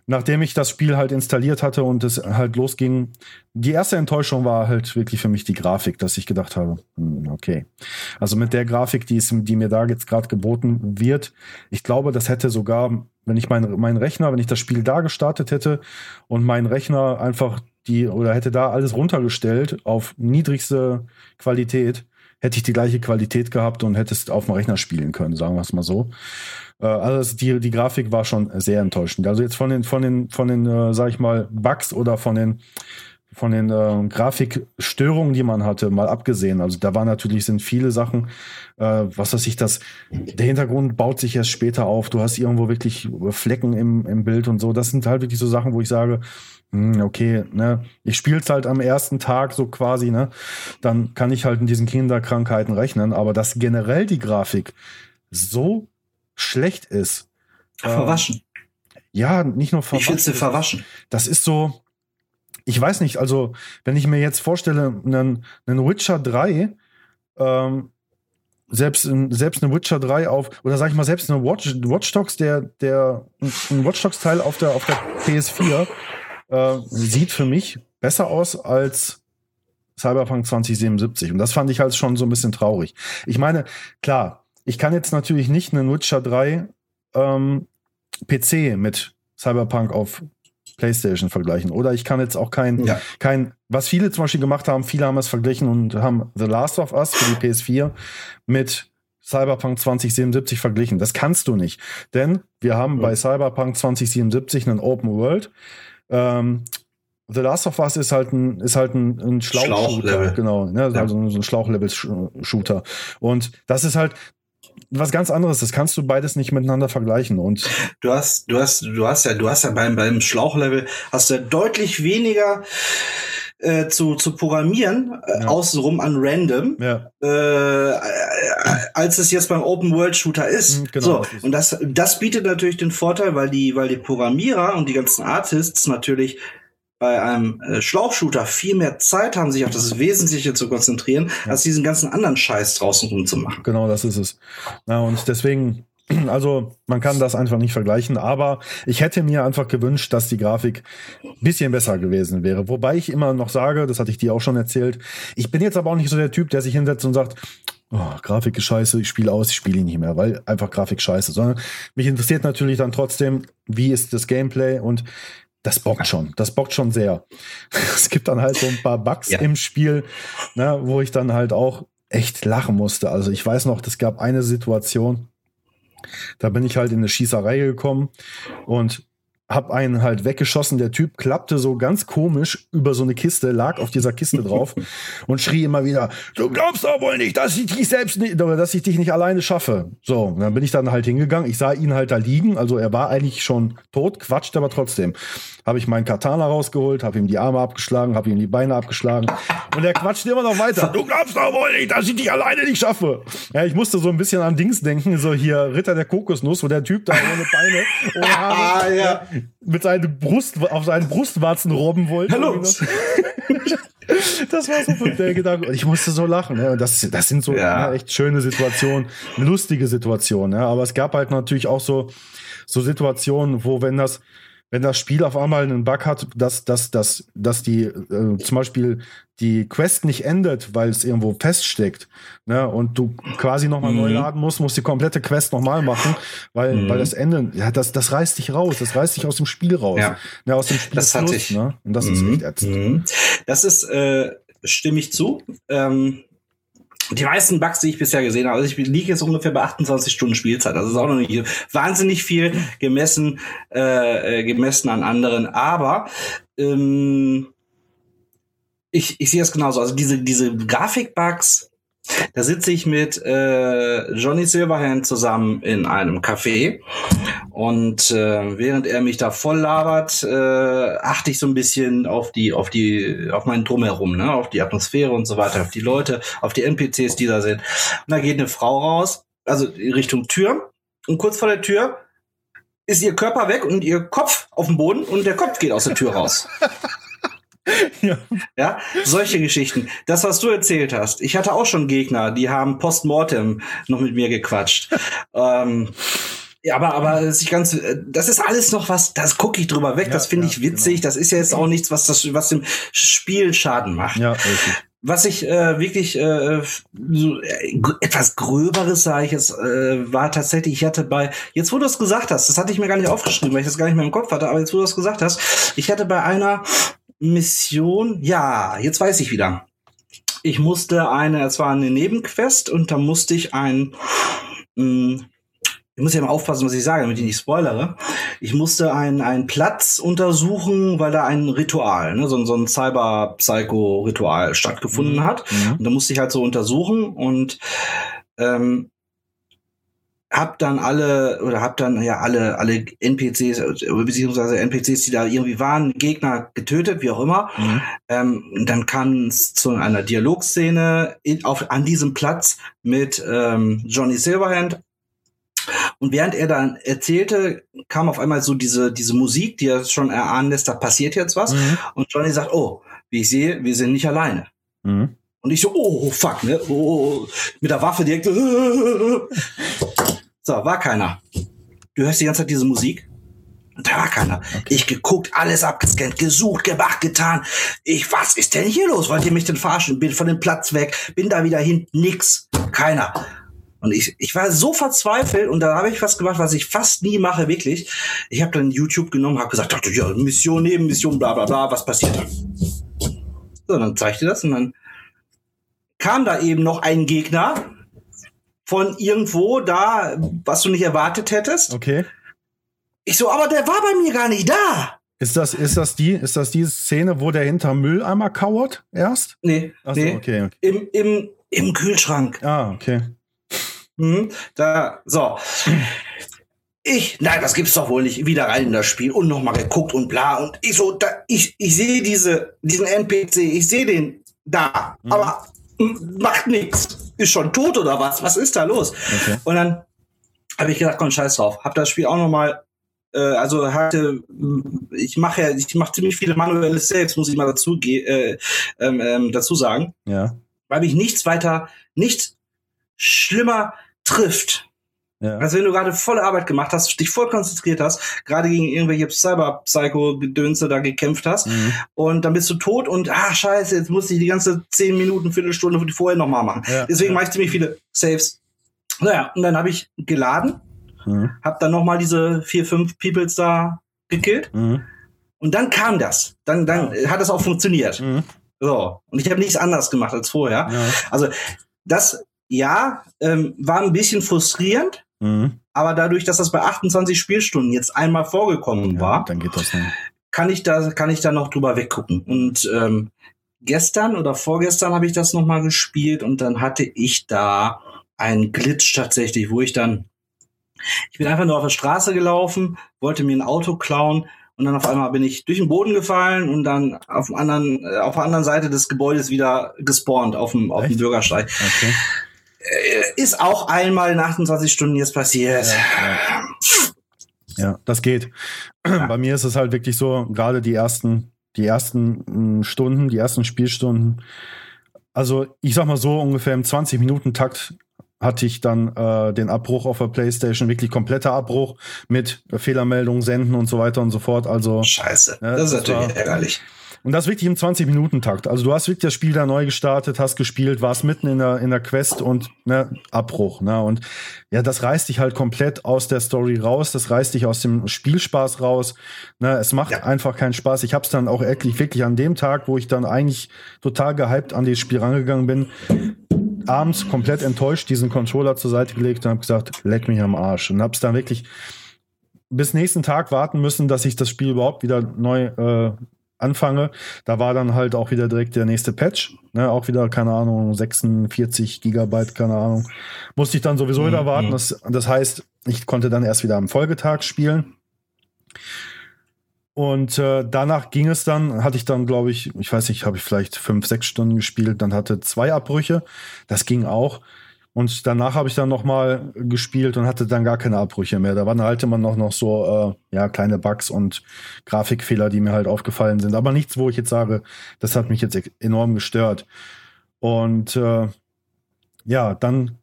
Nachdem ich das Spiel halt installiert hatte und es halt losging, die erste Enttäuschung war halt wirklich für mich die Grafik, dass ich gedacht habe, hm, okay. Also mit der Grafik, die, ist, die mir da jetzt gerade geboten wird, ich glaube, das hätte sogar, wenn ich meinen mein Rechner, wenn ich das Spiel da gestartet hätte und mein Rechner einfach die, oder hätte da alles runtergestellt auf niedrigste Qualität, hätte ich die gleiche Qualität gehabt und hätte es auf dem Rechner spielen können, sagen wir es mal so. Äh, Also die, die Grafik war schon sehr enttäuschend. Also jetzt von den, von den, von den, äh, sag ich mal, Bugs oder von den, von den äh, Grafikstörungen, die man hatte, mal abgesehen. Also da war natürlich sind viele Sachen, äh, was weiß ich, das, der Hintergrund baut sich erst später auf. Du hast irgendwo wirklich Flecken im, im Bild und so. Das sind halt wirklich so Sachen, wo ich sage, hm, okay, ne, ich spiel's halt am ersten Tag so quasi, ne, dann kann ich halt in diesen Kinderkrankheiten rechnen. Aber dass generell die Grafik so schlecht ist. Verwaschen. Äh, ja, nicht nur verwaschen. Ich finde verwaschen. Das ist so, ich weiß nicht, also wenn ich mir jetzt vorstelle, einen, einen Witcher 3, ähm, selbst, selbst eine Witcher 3 auf, oder sag ich mal, selbst eine Watch, Watch Dogs, der, der, ein Watch Dogs Teil auf der, auf der PS4, äh, sieht für mich besser aus als Cyberpunk 2077. Und das fand ich halt schon so ein bisschen traurig. Ich meine, klar, ich kann jetzt natürlich nicht einen Witcher 3 ähm, PC mit Cyberpunk auf PlayStation vergleichen. Oder ich kann jetzt auch kein, ja. kein, was viele zum Beispiel gemacht haben, viele haben es verglichen und haben The Last of Us für die PS4 mit Cyberpunk 2077 verglichen. Das kannst du nicht. Denn wir haben ja. bei Cyberpunk 2077 einen Open World. Ähm, The Last of Us ist halt ein, ist halt ein, ein Schlauchshooter. Schlauch genau. Ne? Ja. Also so ein Schlauchlevel-Shooter. Und das ist halt, was ganz anderes. Das kannst du beides nicht miteinander vergleichen. Und du hast, du hast, du hast ja, du hast ja beim, beim Schlauchlevel hast du ja deutlich weniger äh, zu, zu programmieren, äh, ja. außenrum an random, ja. äh, als es jetzt beim Open World Shooter ist. Mhm, genau, so, und das, das bietet natürlich den Vorteil, weil die, weil die Programmierer und die ganzen Artists natürlich bei einem äh, Schlauchshooter viel mehr Zeit haben, sich auf das Wesentliche zu konzentrieren, ja. als diesen ganzen anderen Scheiß draußen rumzumachen. Genau, das ist es. Ja, und deswegen, also man kann das einfach nicht vergleichen, aber ich hätte mir einfach gewünscht, dass die Grafik ein bisschen besser gewesen wäre. Wobei ich immer noch sage, das hatte ich dir auch schon erzählt, ich bin jetzt aber auch nicht so der Typ, der sich hinsetzt und sagt, oh, Grafik ist scheiße, ich spiele aus, ich spiele ihn nicht mehr, weil einfach Grafik scheiße, sondern mich interessiert natürlich dann trotzdem, wie ist das Gameplay und das bockt schon. Das bockt schon sehr. Es gibt dann halt so ein paar Bugs ja. im Spiel, ne, wo ich dann halt auch echt lachen musste. Also ich weiß noch, es gab eine Situation, da bin ich halt in eine Schießerei gekommen und hab einen halt weggeschossen. Der Typ klappte so ganz komisch über so eine Kiste, lag auf dieser Kiste drauf und schrie immer wieder: Du glaubst doch wohl nicht, dass ich dich selbst nicht, dass ich dich nicht alleine schaffe. So, dann bin ich dann halt hingegangen. Ich sah ihn halt da liegen. Also er war eigentlich schon tot, quatscht aber trotzdem habe ich meinen Katana rausgeholt, habe ihm die Arme abgeschlagen, habe ihm die Beine abgeschlagen und er quatscht immer noch weiter. Du glaubst doch wohl nicht, dass ich dich alleine nicht schaffe. Ja, ich musste so ein bisschen an Dings denken, so hier Ritter der Kokosnuss, wo der Typ da ohne Beine ohne Arme, ah, ja. Mit seinen Brust auf seinen Brustwarzen robben wollte. Hallo. Das war so der Gedanke. Und ich musste so lachen. Ja. Das, das sind so ja. Ja, echt schöne Situationen, lustige Situationen. Ja. Aber es gab halt natürlich auch so, so Situationen, wo, wenn das, wenn das Spiel auf einmal einen Bug hat, dass, dass, dass, dass die äh, zum Beispiel die Quest nicht endet, weil es irgendwo feststeckt, ne, und du quasi nochmal mhm. neu laden musst, musst die komplette Quest nochmal machen, weil, mhm. weil das Ende, ja, das, das reißt dich raus, das reißt dich aus dem Spiel raus. Ja, ja aus dem Spiel das hatte ich. Ne? Und das mhm. ist echt ätzend. Mhm. Das ist, äh, stimme ich zu. Ähm die meisten Bugs, die ich bisher gesehen habe, also ich liege jetzt ungefähr bei 28 Stunden Spielzeit. Also ist auch noch nicht wahnsinnig viel gemessen, äh, äh, gemessen an anderen. Aber ähm, ich, ich sehe es genauso. Also diese, diese Grafik-Bugs, da sitze ich mit äh, Johnny Silverhand zusammen in einem Café und äh, während er mich da voll labert, äh, achte ich so ein bisschen auf die, auf die, auf meinen Drumherum, ne, auf die Atmosphäre und so weiter, auf die Leute, auf die NPCs, die da sind. Und da geht eine Frau raus, also Richtung Tür und kurz vor der Tür ist ihr Körper weg und ihr Kopf auf dem Boden und der Kopf geht aus der Tür raus. ja. ja, solche Geschichten. Das, was du erzählt hast. Ich hatte auch schon Gegner, die haben postmortem noch mit mir gequatscht. ähm, ja, aber, aber das ist ganz, das ist alles noch was, das gucke ich drüber weg, ja, das finde ja, ich witzig, genau. das ist ja jetzt auch nichts, was das, was dem Spiel Schaden macht. Ja, richtig. Was ich äh, wirklich äh, so, äh, etwas Gröberes, sage ich jetzt, äh, war tatsächlich, ich hatte bei, jetzt wo du es gesagt hast, das hatte ich mir gar nicht aufgeschrieben, weil ich das gar nicht mehr im Kopf hatte, aber jetzt wo du es gesagt hast, ich hatte bei einer Mission, ja, jetzt weiß ich wieder. Ich musste eine, es war eine Nebenquest und da musste ich ein, mh, mm, ich muss ja mal aufpassen, was ich sage, damit ich nicht spoilere. Ich musste einen, einen Platz untersuchen, weil da ein Ritual, ne, so, so ein Cyber-Psycho-Ritual stattgefunden Mhm. hat. Mhm. Und da musste ich halt so untersuchen und ähm, hab dann alle oder hab dann ja alle alle NPCs beziehungsweise NPCs, die da irgendwie waren, Gegner getötet, wie auch immer. Mhm. Ähm, dann kam es zu einer Dialogszene in, auf, an diesem Platz mit ähm, Johnny Silverhand. Und während er dann erzählte, kam auf einmal so diese, diese Musik, die er schon erahnen lässt, da passiert jetzt was. Mhm. Und Johnny sagt, oh, wie ich sehe, wir sind nicht alleine. Mhm. Und ich so, oh, fuck, ne? Oh, mit der Waffe direkt. So, war keiner. Du hörst die ganze Zeit diese Musik. Und da war keiner. Ich geguckt, alles abgescannt, gesucht, gemacht, getan. Ich, was ist denn hier los? Wollt ihr mich denn verarschen? Bin von dem Platz weg, bin da wieder hin, nix, keiner. Und ich, ich war so verzweifelt und da habe ich was gemacht, was ich fast nie mache, wirklich. Ich habe dann YouTube genommen, habe gesagt, dachte, ja, Mission, Nebenmission, bla bla bla, was passiert da? So, dann zeigte das und dann kam da eben noch ein Gegner von irgendwo da, was du nicht erwartet hättest. Okay. Ich so, aber der war bei mir gar nicht da. Ist das, ist das die, ist das die Szene, wo der hinter Mülleimer kauert erst? Nee, Ach so, nee. okay, okay. Im, im, im Kühlschrank. Ah, okay. Mhm. Da, so. Ich, nein, das gibt's doch wohl nicht. Wieder rein in das Spiel und nochmal geguckt und bla. Und ich so, da, ich, ich sehe diese, diesen NPC, ich sehe den da, Mhm. aber macht nichts. Ist schon tot oder was? Was ist da los? Okay. Und dann habe ich gedacht, komm, scheiß drauf. Hab das Spiel auch nochmal, äh, also hatte, ich mache ja, ich mache ziemlich viele manuelle Saves, muss ich mal dazu, äh, ähm, ähm, dazu sagen Ja. weil mich nichts weiter, nichts schlimmer trifft. Ja. Als wenn du gerade volle Arbeit gemacht hast, dich voll konzentriert hast, gerade gegen irgendwelche Cyber-Psycho-Gedönse da gekämpft hast Mhm. und dann bist du tot und ah scheiße, jetzt muss ich die ganze 10 Minuten, Viertelstunde vorher nochmal machen. Ja. Deswegen ja. mache ich ziemlich viele Saves. Naja, und dann habe ich geladen, Mhm. habe dann nochmal diese vier, fünf Peoples da gekillt Mhm. und dann kam das. Dann, dann hat das auch funktioniert. Mhm. So. Und ich habe nichts anderes gemacht als vorher. Also das, ja, ähm, war ein bisschen frustrierend, Mhm. aber dadurch, dass das bei 28 Spielstunden jetzt einmal vorgekommen Ja, war, dann geht das nicht. kann ich da, kann ich da noch drüber weggucken. Und ähm, gestern oder vorgestern habe ich das noch mal gespielt und dann hatte ich da einen Glitch tatsächlich, wo ich dann, ich bin einfach nur auf der Straße gelaufen, wollte mir ein Auto klauen und dann auf einmal bin ich durch den Boden gefallen und dann auf, anderen, äh, auf der anderen Seite des Gebäudes wieder gespawnt auf dem, auf dem? Bürgersteig. Okay. Äh, Ist auch einmal in 28 Stunden jetzt passiert. Ja, Ja, das geht. Bei mir ist es halt wirklich so, gerade die ersten, die ersten mh, Stunden, die ersten Spielstunden. Also ich sag mal so, ungefähr im 20-Minuten-Takt hatte ich dann äh, den Abbruch auf der Playstation, wirklich kompletter Abbruch mit Fehlermeldungen senden und so weiter und so fort. Also Scheiße. Ja, das ist natürlich war- ärgerlich. Und das wirklich im 20-Minuten-Takt. Also du hast wirklich das Spiel da neu gestartet, hast gespielt, warst mitten in der, in der Quest und ne, Abbruch. Ne? Und ja, das reißt dich halt komplett aus der Story raus, das reißt dich aus dem Spielspaß raus. Ne? Es macht Ja. einfach keinen Spaß. Ich habe es dann auch wirklich, wirklich an dem Tag, wo ich dann eigentlich total gehypt an das Spiel rangegangen bin, abends komplett enttäuscht diesen Controller zur Seite gelegt und habe gesagt, leck mich am Arsch. Und habe es dann wirklich bis nächsten Tag warten müssen, dass ich das Spiel überhaupt wieder neu äh, anfange. Da war dann halt auch wieder direkt der nächste Patch. Ne, auch wieder, keine Ahnung, 46 Gigabyte, keine Ahnung. Musste ich dann sowieso wieder Mhm. warten. Das, das heißt, ich konnte dann erst wieder am Folgetag spielen. Und äh, danach ging es dann, hatte ich dann, glaube ich, ich weiß nicht, habe ich vielleicht fünf, sechs Stunden gespielt, dann hatte zwei Abbrüche. Das ging auch. Und danach habe ich dann noch mal gespielt und hatte dann gar keine Abbrüche mehr. Da waren halt immer noch, noch so äh, ja, kleine Bugs und Grafikfehler, die mir halt aufgefallen sind. Aber nichts, wo ich jetzt sage, das hat mich jetzt e- enorm gestört. Und äh, ja, dann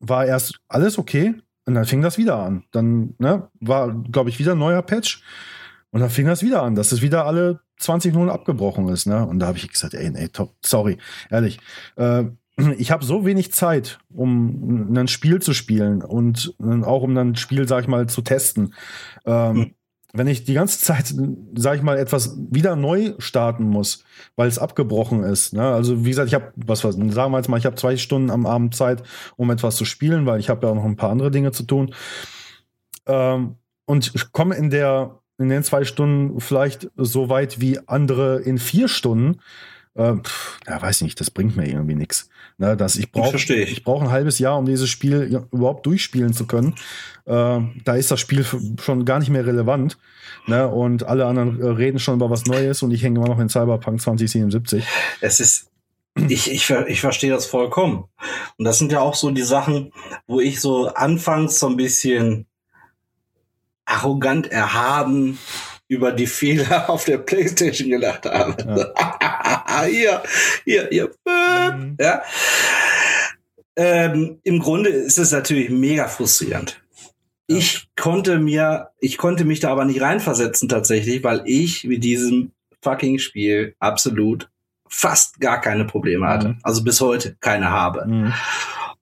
war erst alles okay und dann fing das wieder an. Dann ne, war, glaube ich, wieder ein neuer Patch und dann fing das wieder an, dass es wieder alle 20 Minuten abgebrochen ist. Ne? Und da habe ich gesagt, ey, nee, top, sorry, ehrlich. Äh, ich habe so wenig Zeit, um ein Spiel zu spielen und auch um ein Spiel, sag ich mal, zu testen. Ähm, wenn ich die ganze Zeit, sag ich mal, etwas wieder neu starten muss, weil es abgebrochen ist. Ne? Also wie gesagt, ich habe, was was, sagen wir jetzt mal, ich habe zwei Stunden am Abend Zeit, um etwas zu spielen, weil ich habe ja auch noch ein paar andere Dinge zu tun. Ähm, und ich komme in der in den zwei Stunden vielleicht so weit wie andere in vier Stunden. Äh, pff, ja, weiß nicht, das bringt mir irgendwie nichts. Ne, dass ich brauche Verstehe ich. ich brauche ein halbes Jahr, um dieses Spiel ja, überhaupt durchspielen zu können. Äh, da ist das Spiel schon gar nicht mehr relevant. Ne? Und alle anderen äh, reden schon über was Neues und ich hänge immer noch in Cyberpunk 2077. Es ist, ich, ich, ich verstehe das vollkommen. Und das sind ja auch so die Sachen, wo ich so anfangs so ein bisschen arrogant erhaben über die Fehler auf der Playstation gedacht habe. Hier, hier, hier. Mhm. Ja. Ähm, Im Grunde ist es natürlich mega frustrierend. Ich konnte mir, ich konnte mich da aber nicht reinversetzen tatsächlich, weil ich mit diesem fucking Spiel absolut fast gar keine Probleme hatte. Mhm. Also bis heute keine habe. Mhm.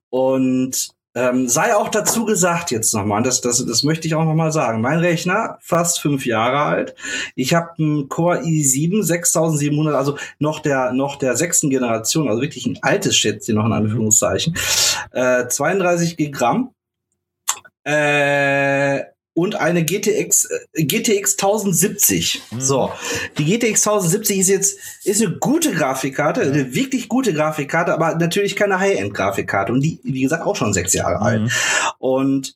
Und ähm, sei auch dazu gesagt jetzt nochmal, das, das, das möchte ich auch nochmal sagen. Mein Rechner, fast fünf Jahre alt. Ich habe einen Core i7 6700, also noch der, noch der sechsten Generation, also wirklich ein altes Schätzchen noch in Anführungszeichen. Äh, 32 Gigramm. Äh, und eine GTX, GTX 1070. Mhm. So. Die GTX 1070 ist jetzt, ist eine gute Grafikkarte, Ja. eine wirklich gute Grafikkarte, aber natürlich keine High-End-Grafikkarte. Und die, wie gesagt, auch schon sechs Jahre alt. Mhm. Und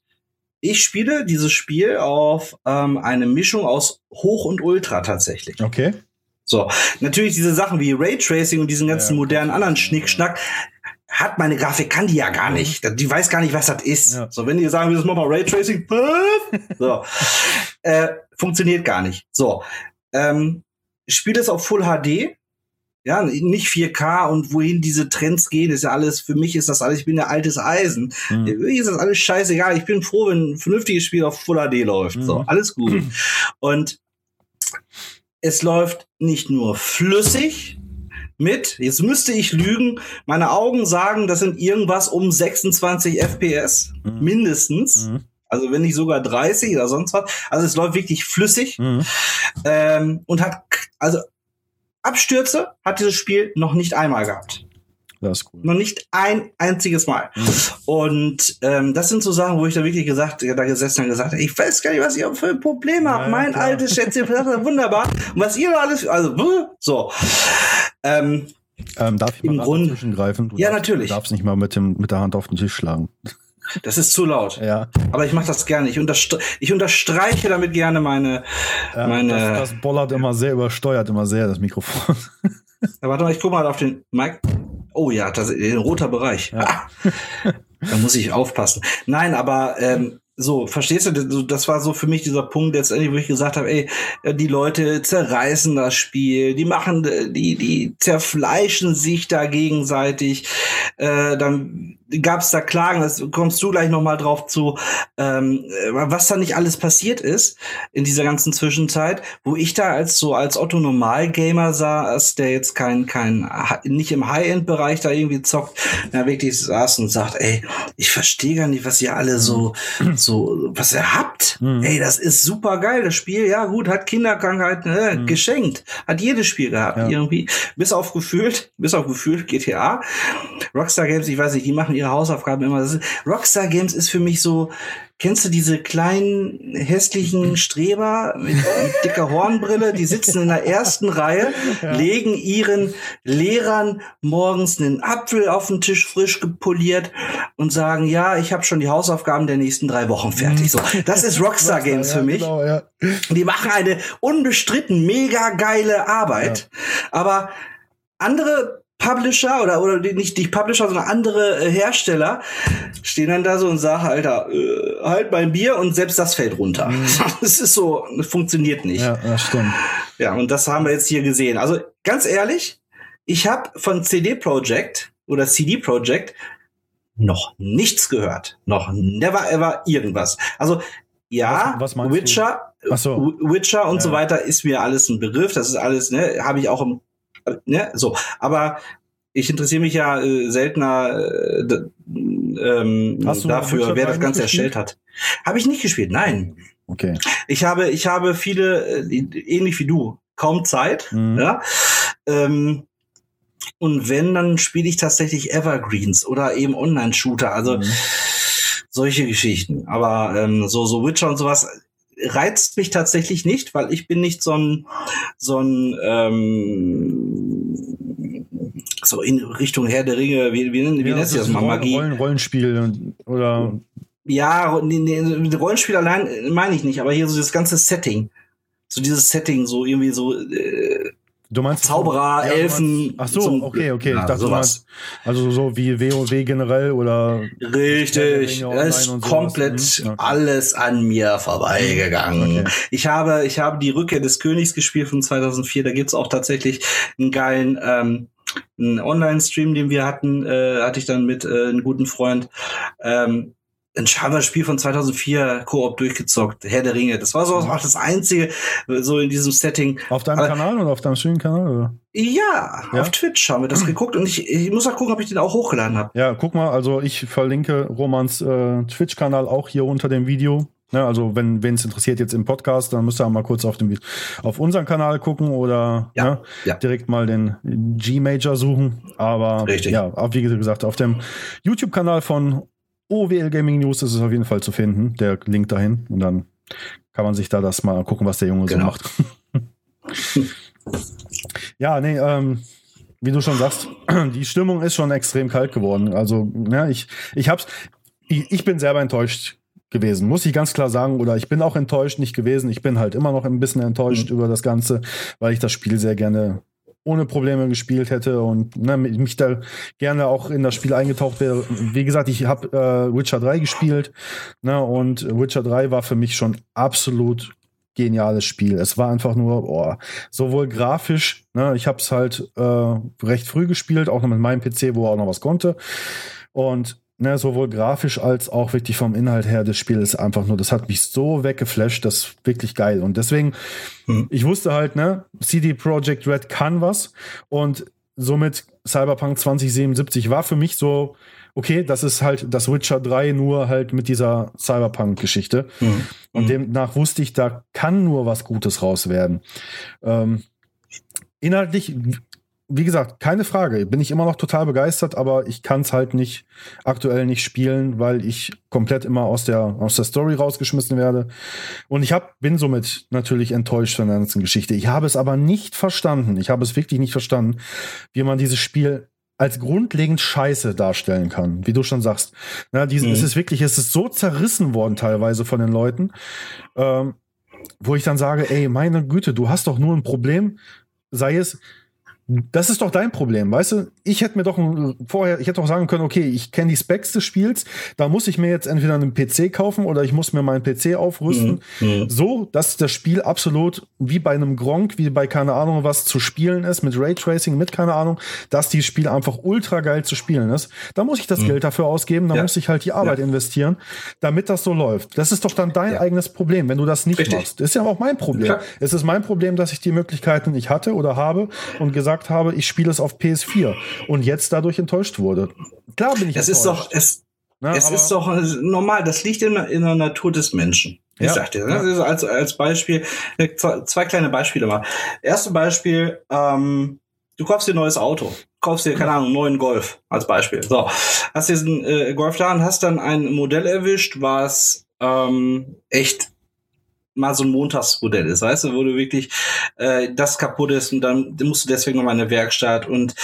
ich spiele dieses Spiel auf ähm, eine Mischung aus Hoch und Ultra tatsächlich. Okay. So, natürlich diese Sachen wie Raytracing und diesen ganzen Ja, modernen anderen Schnickschnack hat meine Grafik, kann die ja gar nicht. Die weiß gar nicht, was das ist. Ja. So, wenn die sagen, wir machen mal Raytracing, so, äh, funktioniert gar nicht. So, ähm, ich spiele es auf Full HD. Ja, nicht 4K und wohin diese Trends gehen, ist ja alles, für mich ist das alles, ich bin ja altes Eisen. Mhm. Mir ist das alles scheißegal. Ich bin froh, wenn ein vernünftiges Spiel auf Full HD läuft. So, Mhm. alles gut. Und es läuft nicht nur flüssig mit, jetzt müsste ich lügen, meine Augen sagen, das sind irgendwas um 26 FPS, Mhm. mindestens. Mhm. Also wenn nicht sogar 30 oder sonst was. Also es läuft wirklich flüssig Mhm. ähm, und hat, also Abstürze hat dieses Spiel noch nicht einmal gehabt. Das ist cool. Noch nicht ein einziges Mal. Mhm. Und ähm, das sind so Sachen, wo ich da wirklich gesagt, da gesessen und gesagt ich weiß gar nicht, was ihr für ein Problem habt. Ja, mein klar. altes Schätzchen, wunderbar. Und was ihr da alles, also so. Ähm, Ähm, darf ich Im mal Grund- dazwischen greifen? Du Ja, darfst, natürlich. Du darfst nicht mal mit, dem, mit der Hand auf den Tisch schlagen. das ist zu laut. Ja. Aber ich mache das gerne. Ich, unterstre ich unterstreiche damit gerne meine. ja Meine- das, das bollert immer sehr, übersteuert immer sehr, das Mikrofon. Ja, warte mal, ich guck mal auf den Mic. Oh ja, das ist ein roter Bereich. Ja. da muss ich aufpassen. Nein, aber ähm, so, verstehst du, das war so für mich dieser Punkt letztendlich, wo ich gesagt habe, ey, äh, die Leute zerreißen das Spiel, die machen, äh, die, die zerfleischen sich da gegenseitig. Äh, dann gab es da Klagen, das kommst du gleich noch mal drauf zu, ähm, äh, was da nicht alles passiert ist in dieser ganzen Zwischenzeit, wo ich da als so als Otto Normal-Gamer saß, der jetzt kein, kein, nicht im High-End-Bereich da irgendwie zockt, da wirklich saß und sagt, ey, ich verstehe gar nicht, was ihr alle so, so, was ihr habt. Mhm. Ey, das ist super geil, das Spiel, ja gut, hat Kinderkrankheiten äh, Mhm. geschenkt, hat jedes Spiel gehabt, Ja. irgendwie, bis auf gefühlt, bis auf gefühlt GTA. Rockstar Games, ich weiß nicht, die machen ihre Hausaufgaben immer. Ist, Rockstar Games ist für mich so, kennst du diese kleinen hässlichen Streber mit, dicker Hornbrille, die sitzen in der ersten Reihe, Ja. legen ihren Lehrern morgens einen Apfel auf den Tisch frisch gepoliert und sagen, ja, ich habe schon die Hausaufgaben der nächsten drei Wochen fertig. So, das ist Rockstar Games ja, für mich. Genau, ja. Die machen eine unbestritten mega geile Arbeit. Aber andere Publisher oder, oder nicht die Publisher, sondern andere äh, Hersteller stehen dann da so und sagen, Alter, äh, halt mein Bier und selbst das fällt runter. Das ist so, das funktioniert nicht. ja, das stimmt. Ja, und das haben wir jetzt hier gesehen. Also ganz ehrlich, ich habe von CD Projekt oder CD Projekt noch nichts gehört. Noch never ever irgendwas. Also ja, Was- was? Witcher, so. Witcher und Ja. so weiter ist mir alles ein Begriff. Das ist alles, ne, habe ich auch im, ne, so. Aber ich interessiere mich ja äh, seltener äh, ähm, dafür, wer 3 das Ganze erstellt hat. Habe ich nicht gespielt, nein. okay. Ich habe, ich habe viele, äh, ähnlich wie du, kaum Zeit. Mhm. Ja? Ähm, und wenn, dann spiele ich tatsächlich Evergreens oder eben Online-Shooter, also Mhm. solche Geschichten. Aber ähm, so, so Witcher und sowas reizt mich tatsächlich nicht, weil ich bin nicht so ein, so ein ähm, so in Richtung Herr der Ringe, wie, wie, wie Ja, nennt sich das mal? Magie? Rollen, Rollenspiel oder Ja, Rollenspiel allein äh, meine ich nicht, aber hier so das ganze Setting. So dieses Setting, so irgendwie so äh, du meinst Zauberer, Ja, Elfen. Ach so, zum- okay, okay. Ja, ich dachte, sowas. meinst, also so wie WoW generell oder Richtig, da ist komplett Mhm, okay. alles an mir vorbeigegangen. Okay. Ich habe, ich habe die Rückkehr des Königs gespielt von 2004. Da gibt's auch tatsächlich einen geilen ähm, einen Online-Stream, den wir hatten, äh, hatte ich dann mit äh, einem guten Freund. Ähm, ein Spiel von 2004 Koop durchgezockt, Herr der Ringe. Das war so auch das einzige so in diesem Setting. auf deinem Aber- Kanal oder auf deinem Stream-Kanal? Oder? Ja, Ja? auf Twitch haben wir das geguckt und ich, ich muss auch gucken, ob ich den auch hochgeladen habe. Ja, guck mal, also ich verlinke Romans äh, Twitch-Kanal auch hier unter dem Video. Ne, also wenn wen es interessiert jetzt im Podcast, dann müsst ihr mal kurz auf, dem, Vi- auf unseren Kanal gucken oder Ja, ne, ja. direkt mal den G-Major suchen. Aber Richtig. ja, wie gesagt, auf dem YouTube-Kanal von OWL Gaming News ist es auf jeden Fall zu finden, der Link dahin. Und dann kann man sich da das mal gucken, was der Junge so Genau. macht. ja, nee, ähm, wie du schon sagst, die Stimmung ist schon extrem kalt geworden. Also, ja, ich, ich hab's, ich, ich bin selber enttäuscht gewesen, muss ich ganz klar sagen. Oder ich bin auch enttäuscht nicht gewesen. Ich bin halt immer noch ein bisschen enttäuscht über das Ganze, weil ich das Spiel sehr gerne ohne Probleme gespielt hätte und ne, mich da gerne auch in das Spiel eingetaucht wäre. Wie gesagt, ich habe äh, Witcher 3 gespielt ne, und Witcher 3 war für mich schon absolut geniales Spiel. Es war einfach nur, oh, sowohl grafisch, ne, ich habe es halt äh, recht früh gespielt, auch noch mit meinem PC, wo auch noch was konnte. Und ne, sowohl grafisch als auch wirklich vom Inhalt her des Spiels einfach nur, das hat mich so weggeflasht, das ist wirklich geil. Und deswegen, Mhm. ich wusste halt, ne, CD Projekt Red kann was und somit Cyberpunk 2077 war für mich so, okay, das ist halt das Witcher 3 nur halt mit dieser Cyberpunk-Geschichte. Mhm. Und demnach wusste ich, da kann nur was Gutes raus werden. Ähm, inhaltlich, wie gesagt, keine Frage, bin ich immer noch total begeistert, aber ich kann es halt nicht aktuell nicht spielen, weil ich komplett immer aus der, aus der Story rausgeschmissen werde. Und ich hab, bin somit natürlich enttäuscht von der ganzen Geschichte. Ich habe es aber nicht verstanden, ich habe es wirklich nicht verstanden, wie man dieses Spiel als grundlegend scheiße darstellen kann, wie du schon sagst. Na, diesen, Mhm. Es ist wirklich, es ist so zerrissen worden teilweise von den Leuten, ähm, wo ich dann sage, ey, meine Güte, du hast doch nur ein Problem, sei es, das ist doch dein Problem, weißt du? Ich hätte mir doch vorher, ich hätte doch sagen können, okay, ich kenne die Specs des Spiels, da muss ich mir jetzt entweder einen PC kaufen oder ich muss mir meinen PC aufrüsten, Mhm. so, dass das Spiel absolut wie bei einem Gronk, wie bei keine Ahnung was zu spielen ist, mit Raytracing, mit keine Ahnung, dass dieses Spiel einfach ultra geil zu spielen ist. Da muss ich das Geld dafür ausgeben, da Mhm. Ja. muss ich halt die Arbeit investieren, damit das so läuft. Das ist doch dann dein Ja. eigenes Problem, wenn du das nicht Richtig. machst. Ist ja auch mein Problem. Es ist mein Problem, dass ich die Möglichkeiten nicht hatte oder habe und gesagt habe, ich spiele es auf PS4 und jetzt dadurch enttäuscht wurde. Klar bin ich Es ist doch, enttäuscht. es, ne, es ist doch normal, das liegt in, der- in der Natur des Menschen. Ich Ja. sag dir, ne? Also als, als Beispiel, äh, zwei, zwei kleine Beispiele mal. Erste Beispiel, ähm, du kaufst dir ein neues Auto. Kaufst dir, keine Ahnung, einen neuen Golf als Beispiel. So, hast diesen äh, Golf da und hast dann ein Modell erwischt, was ähm, echt mal so ein Montagsmodell ist, weißt du, wo du wirklich äh, das kaputt ist und dann musst du deswegen nochmal in der Werkstatt und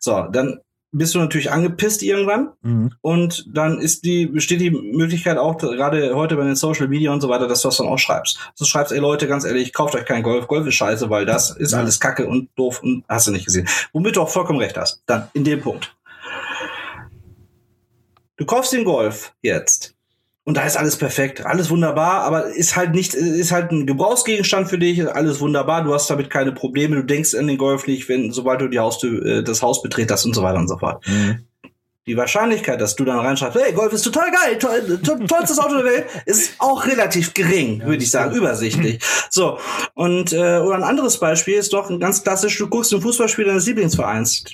so, dann bist du natürlich angepisst irgendwann Mhm. und dann ist die, besteht die Möglichkeit auch, gerade heute bei den Social Media und so weiter, dass du das dann auch schreibst. Du schreibst, ey Leute, ganz ehrlich, kauft euch keinen Golf. Golf ist scheiße, weil das ist Ja. alles kacke und doof und hast du nicht gesehen. Womit du auch vollkommen recht hast. Dann, in dem Punkt. Du kaufst den Golf jetzt. Und da ist alles perfekt, alles wunderbar, aber ist halt nicht, ist halt ein Gebrauchsgegenstand für dich, alles wunderbar, du hast damit keine Probleme, du denkst an den Golf nicht, wenn, sobald du die Haustür, äh, das Haus betretest und so weiter und so fort Mhm. die Wahrscheinlichkeit, dass du dann reinschreibst, hey, Golf ist total geil, toll, to tollstes Auto der Welt, ist auch relativ gering, würde ich sagen, übersichtlich. So, und äh, oder ein anderes Beispiel ist doch ein ganz klassisch, du guckst ein Fußballspiel deines Lieblingsvereins.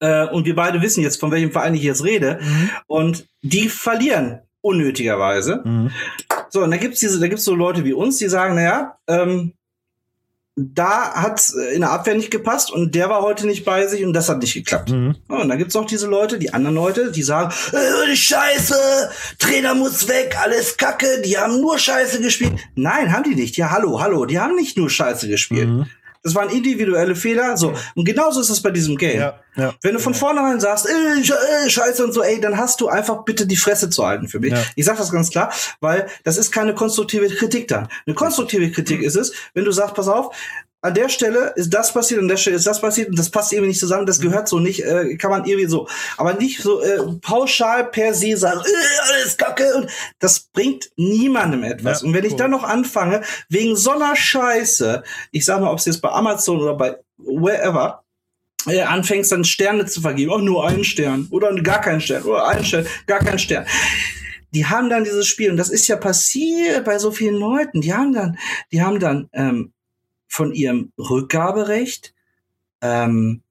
Äh, und wir beide wissen jetzt, von welchem Verein ich jetzt rede. Und die verlieren unnötigerweise. Mhm. So, und da gibt's diese, da gibt's so Leute wie uns, die sagen, naja, ähm, da hat's in der Abwehr nicht gepasst und der war heute nicht bei sich und das hat nicht geklappt. Mhm. Und dann gibt's auch diese Leute, die anderen Leute, die sagen, äh, Scheiße, Trainer muss weg, alles Kacke, die haben nur Scheiße gespielt. Nein, haben die nicht. Ja, hallo, hallo, die haben nicht nur Scheiße gespielt. Mhm. Das waren individuelle Fehler. So. Und genauso ist es bei diesem Game. Ja, ja. Wenn du von vornherein sagst, Sche- äh, Scheiße und so, ey, dann hast du einfach bitte die Fresse zu halten für mich. Ja. Ich sag das ganz klar, weil das ist keine konstruktive Kritik dann. Eine konstruktive Kritik ist es, wenn du sagst, pass auf, an der Stelle ist das passiert, an der Stelle ist das passiert und das passt irgendwie nicht zusammen, das gehört so nicht, äh, kann man irgendwie so. Aber nicht so äh, pauschal per se sagen, äh, alles Kacke und das bringt niemandem etwas. Ja, und wenn ich cool. dann noch anfange, wegen so einer Scheiße, ich sag mal, ob es jetzt bei Amazon oder bei wherever, äh, anfängst dann Sterne zu vergeben, auch nur einen Stern oder gar keinen Stern oder einen Stern, gar keinen Stern. Die haben dann dieses Spiel und das ist ja passiert bei so vielen Leuten. Die haben dann, die haben dann ähm, von ihrem Rückgaberecht, ähm,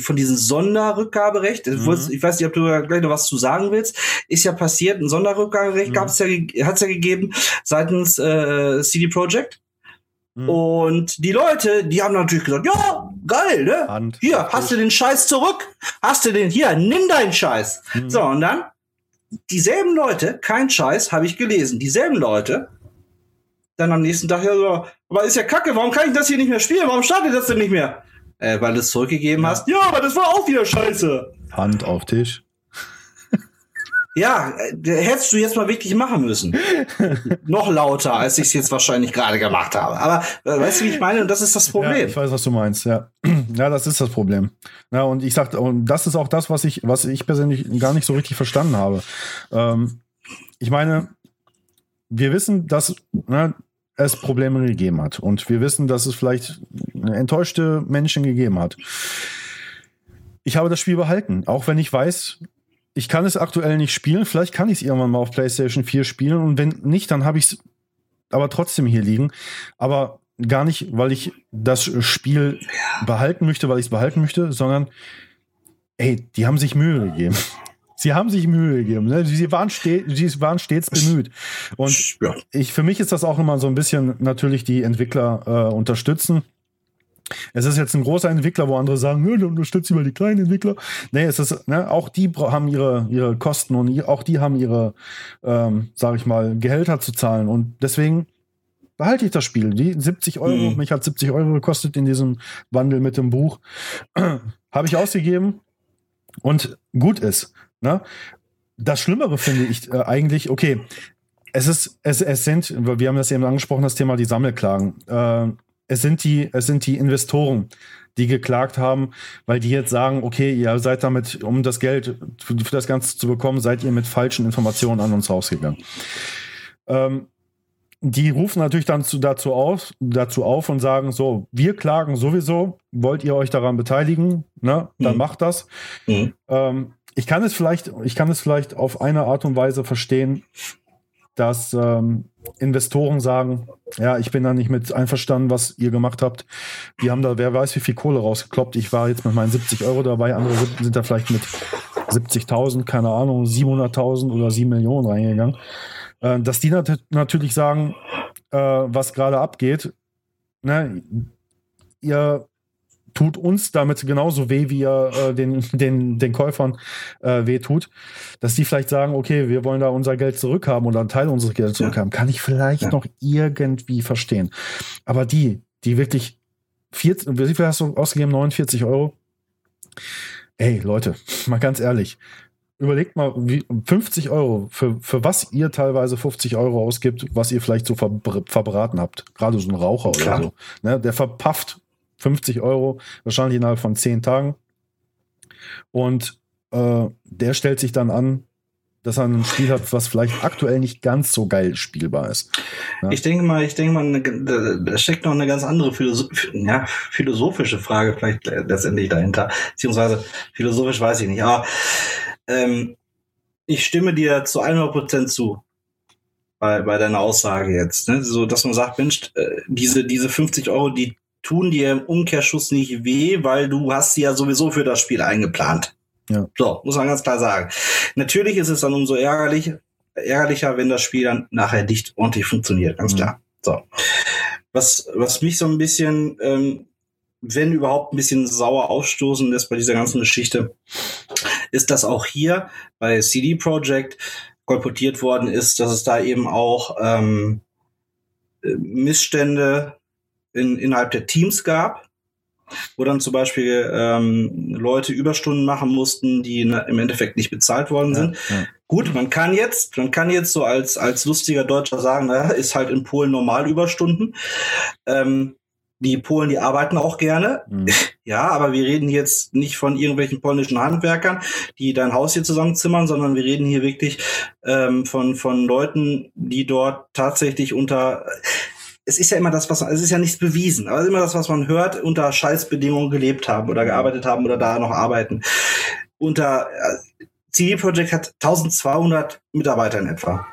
von diesem Sonderrückgaberecht, Mhm. ich weiß nicht, ob du da gleich noch was zu sagen willst, ist ja passiert, ein Sonderrückgaberecht Mhm. gab's ja, ge- hat's ja gegeben seitens äh, CD Projekt. Mhm. Und die Leute, die haben natürlich gesagt, ja, geil, ne? Hand. Hier, hast du den Scheiß zurück? Hast du den? Hier, nimm deinen Scheiß. Mhm. So, und dann, dieselben Leute, kein Scheiß, habe ich gelesen, dieselben Leute, dann am nächsten Tag, ja, so, aber ist ja kacke, warum kann ich das hier nicht mehr spielen? Warum startet das denn nicht mehr? Äh, weil du es zurückgegeben Ja. hast. Ja, aber das war auch wieder scheiße. Hand auf Tisch. Ja, äh, hättest du jetzt mal wirklich machen müssen. Noch lauter, als ich es jetzt wahrscheinlich gerade gemacht habe. Aber äh, weißt du, wie ich meine? Und das ist das Ja, Problem. ich weiß, was du meinst, ja. Ja, das ist das Problem. Ja, und ich sagte, und das ist auch das, was ich, was ich persönlich gar nicht so richtig verstanden habe. Ähm, ich meine, wir wissen, dass ne, es Probleme gegeben hat. Und wir wissen, dass es vielleicht enttäuschte Menschen gegeben hat. Ich habe das Spiel behalten, auch wenn ich weiß, ich kann es aktuell nicht spielen. Vielleicht kann ich es irgendwann mal auf PlayStation 4 spielen. Und wenn nicht, dann habe ich es aber trotzdem hier liegen. Aber gar nicht, weil ich das Spiel behalten möchte, weil ich es behalten möchte, sondern ey, die haben sich Mühe gegeben. Sie haben sich Mühe gegeben. Ne? Sie, waren sie waren stets bemüht. Und ja. ich, für mich ist das auch immer so ein bisschen natürlich die Entwickler äh, unterstützen. Es ist jetzt ein großer Entwickler, wo andere sagen, nö, du unterstützt lieber die kleinen Entwickler. Nee, es ist, ne, auch die haben ihre, ihre Kosten und auch die haben ihre, ähm, sag ich mal, Gehälter zu zahlen. Und deswegen behalte ich das Spiel. Die 70 Euro, Mhm. mich hat 70 Euro gekostet in diesem Wandel mit dem Buch. Habe ich ausgegeben und gut ist. Ne? Das Schlimmere finde ich äh, eigentlich, okay, es ist, es, es sind, wir haben das eben angesprochen, das Thema die Sammelklagen. Äh, es sind die, es sind die Investoren, die geklagt haben, weil die jetzt sagen, okay, ihr seid damit, um das Geld für, für das Ganze zu bekommen, seid ihr mit falschen Informationen an uns rausgegangen. Ähm, die rufen natürlich dann zu, dazu, auf, dazu auf und sagen, so, wir klagen sowieso, wollt ihr euch daran beteiligen, ne? dann Mhm. macht das. Mhm. Ähm, ich kann es vielleicht, ich kann es vielleicht auf eine Art und Weise verstehen, dass ähm, Investoren sagen, ja, ich bin da nicht mit einverstanden, was ihr gemacht habt. Die haben da, wer weiß, wie viel Kohle rausgekloppt. Ich war jetzt mit meinen 70 Euro dabei, andere sind, da vielleicht mit 70.000, keine Ahnung, 700.000 oder 7 Millionen reingegangen. Äh, dass die nat natürlich sagen, äh, was gerade abgeht, ne, ihr tut uns damit genauso weh, wie ihr äh, den, den, den Käufern äh, weh tut, dass die vielleicht sagen, okay, wir wollen da unser Geld zurückhaben oder einen Teil unseres Geldes Ja. zurückhaben, kann ich vielleicht Ja. noch irgendwie verstehen. Aber die, die wirklich 40, wie viel hast du ausgegeben? 49 Euro? Ey, Leute, mal ganz ehrlich. Überlegt mal, wie 50 Euro, für, für was ihr teilweise 50 Euro ausgibt, was ihr vielleicht so verbr verbraten habt. Gerade so ein Raucher Klar. oder so. Ne, der verpafft 50 Euro, wahrscheinlich innerhalb von 10 Tagen. Und äh, der stellt sich dann an, dass er ein Spiel hat, was vielleicht aktuell nicht ganz so geil spielbar ist. Ja. Ich denke mal, ich denke mal, da, steckt noch eine ganz andere Philosoph ja, philosophische Frage vielleicht letztendlich dahinter. Beziehungsweise philosophisch weiß ich nicht. Aber ähm, ich stimme dir zu 100% zu bei, bei deiner Aussage jetzt. Ne? So, dass man sagt, Mensch, äh, diese, diese 50 Euro, die tun dir im Umkehrschuss nicht weh, weil du hast sie ja sowieso für das Spiel eingeplant. Ja. So, muss man ganz klar sagen. Natürlich ist es dann umso ärgerlich, ärgerlicher, wenn das Spiel dann nachher nicht ordentlich funktioniert, ganz Mhm. klar. So. Was, was mich so ein bisschen, ähm, wenn überhaupt ein bisschen sauer aufstoßen lässt bei dieser ganzen Geschichte, ist, dass auch hier bei CD Projekt kolportiert worden ist, dass es da eben auch ähm, äh, Missstände in, innerhalb der Teams gab, wo dann zum Beispiel ähm, Leute Überstunden machen mussten, die na, im Endeffekt nicht bezahlt worden sind. ja. Gut, man kann jetzt, man kann jetzt so als, als lustiger Deutscher sagen, naja, ist halt in Polen normal Überstunden. Ähm, die Polen, die arbeiten auch gerne. Mhm. Ja, aber wir reden jetzt nicht von irgendwelchen polnischen Handwerkern, die dein Haus hier zusammenzimmern, sondern wir reden hier wirklich ähm, von, von Leuten, die dort tatsächlich unter es ist ja immer das, was es ist ja nichts bewiesen, aber es ist immer das, was man hört, unter Scheißbedingungen gelebt haben oder gearbeitet haben oder da noch arbeiten. Unter äh, CD Projekt hat 1200 Mitarbeiter in etwa.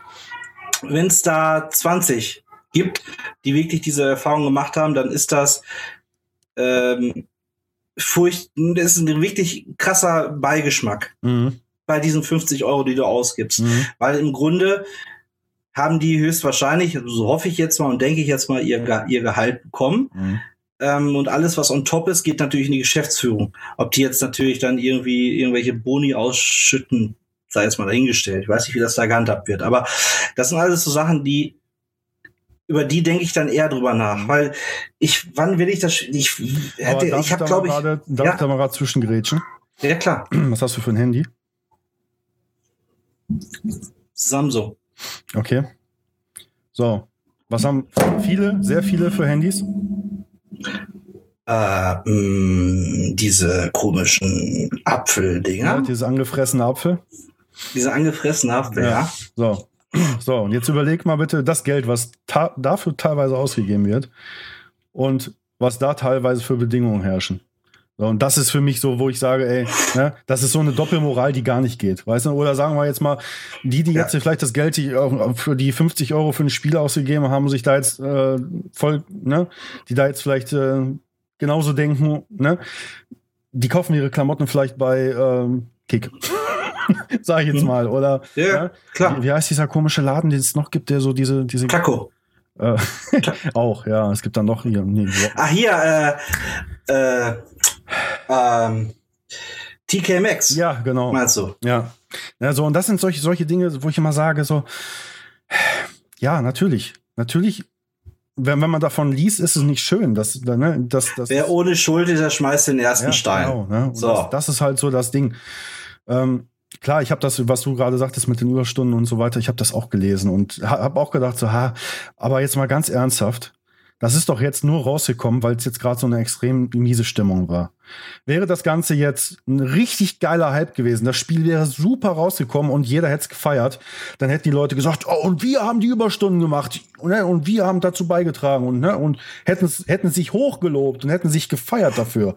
Wenn es da 20 gibt, die wirklich diese Erfahrung gemacht haben, dann ist das ähm, furcht, das ist ein wirklich krasser Beigeschmack Mhm. bei diesen 50 Euro, die du ausgibst. Mhm. Weil im Grunde haben die höchstwahrscheinlich, so hoffe ich jetzt mal und denke ich jetzt mal, ihr, Ge- ihr Gehalt bekommen. Mhm. Ähm, und alles, was on top ist, geht natürlich in die Geschäftsführung. Ob die jetzt natürlich dann irgendwie irgendwelche Boni ausschütten, sei jetzt mal dahingestellt. Ich weiß nicht, wie das da gehandhabt wird. Aber das sind alles so Sachen, die über die denke ich dann eher drüber nach, weil ich, wann will ich das? Ich hätte, ich habe glaube ich, gerade- darf ja. ich da mal gerade zwischengrätschen? ja klar, Was hast du für ein Handy? Samsung. Okay. So. Was haben viele, sehr viele für Handys? Äh, mh, diese komischen Apfeldinger, Ja, dieses angefressene Apfel. diese angefressenen Apfel, Ja. ja. So. So, und jetzt überleg mal bitte das Geld, was dafür teilweise ausgegeben wird und was da teilweise für Bedingungen herrschen. So, und das ist für mich so, wo ich sage, ey, ne, das ist so eine Doppelmoral, die gar nicht geht. Weißt du? Oder sagen wir jetzt mal, die, die Ja. jetzt vielleicht das Geld die, auch für die 50 Euro für ein Spiel ausgegeben haben, sich da jetzt äh, voll, ne, die da jetzt vielleicht äh, genauso denken, ne, die kaufen ihre Klamotten vielleicht bei ähm, Kick. Sag ich jetzt Mhm. mal. Oder Ja, ne? klar. Wie, heißt dieser komische Laden, den es noch gibt, der so diese, diese Taco. äh, auch, ja, es gibt dann noch hier. Nee, Ah, hier, äh, äh, ähm, TK Maxx, ja, genau. meinst du? Ja. ja. So, und das sind solche, solche Dinge, wo ich immer sage, so, ja, natürlich. Natürlich, wenn, wenn man davon liest, ist es nicht schön. dass ne, das, das Wer ohne Schuld ist, der schmeißt den ersten ja, Stein. Genau, ne? So. das, das ist halt so das Ding. Ähm, klar, ich habe das, was du gerade sagtest mit den Überstunden und so weiter, ich habe das auch gelesen und ha, habe auch gedacht, so, ha, aber jetzt mal ganz ernsthaft, das ist doch jetzt nur rausgekommen, weil es jetzt gerade so eine extrem miese Stimmung war. Wäre das Ganze jetzt ein richtig geiler Hype gewesen, das Spiel wäre super rausgekommen und jeder hätte es gefeiert, dann hätten die Leute gesagt, oh, und wir haben die Überstunden gemacht und, ne, und wir haben dazu beigetragen und, ne, und hätten, hätten sich hochgelobt und hätten sich gefeiert dafür.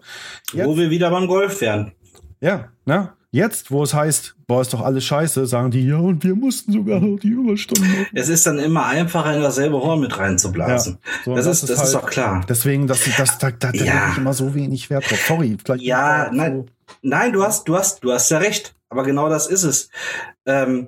Jetzt- Wo wir wieder beim Golf wären. ja, ne? Jetzt, wo es heißt, boah, ist doch alles scheiße, sagen die, ja, und wir mussten sogar noch die Überstunden machen. Es ist dann immer einfacher, in dasselbe Horn mit reinzublasen. So, das, ist, das ist halt- doch klar. Deswegen, dass das, da, da, da Ja. immer so wenig Wert drauf. Sorry, vielleicht. Ja, so- nein. Nein, du hast, du hast, du hast ja recht. Aber genau das ist es. Ähm,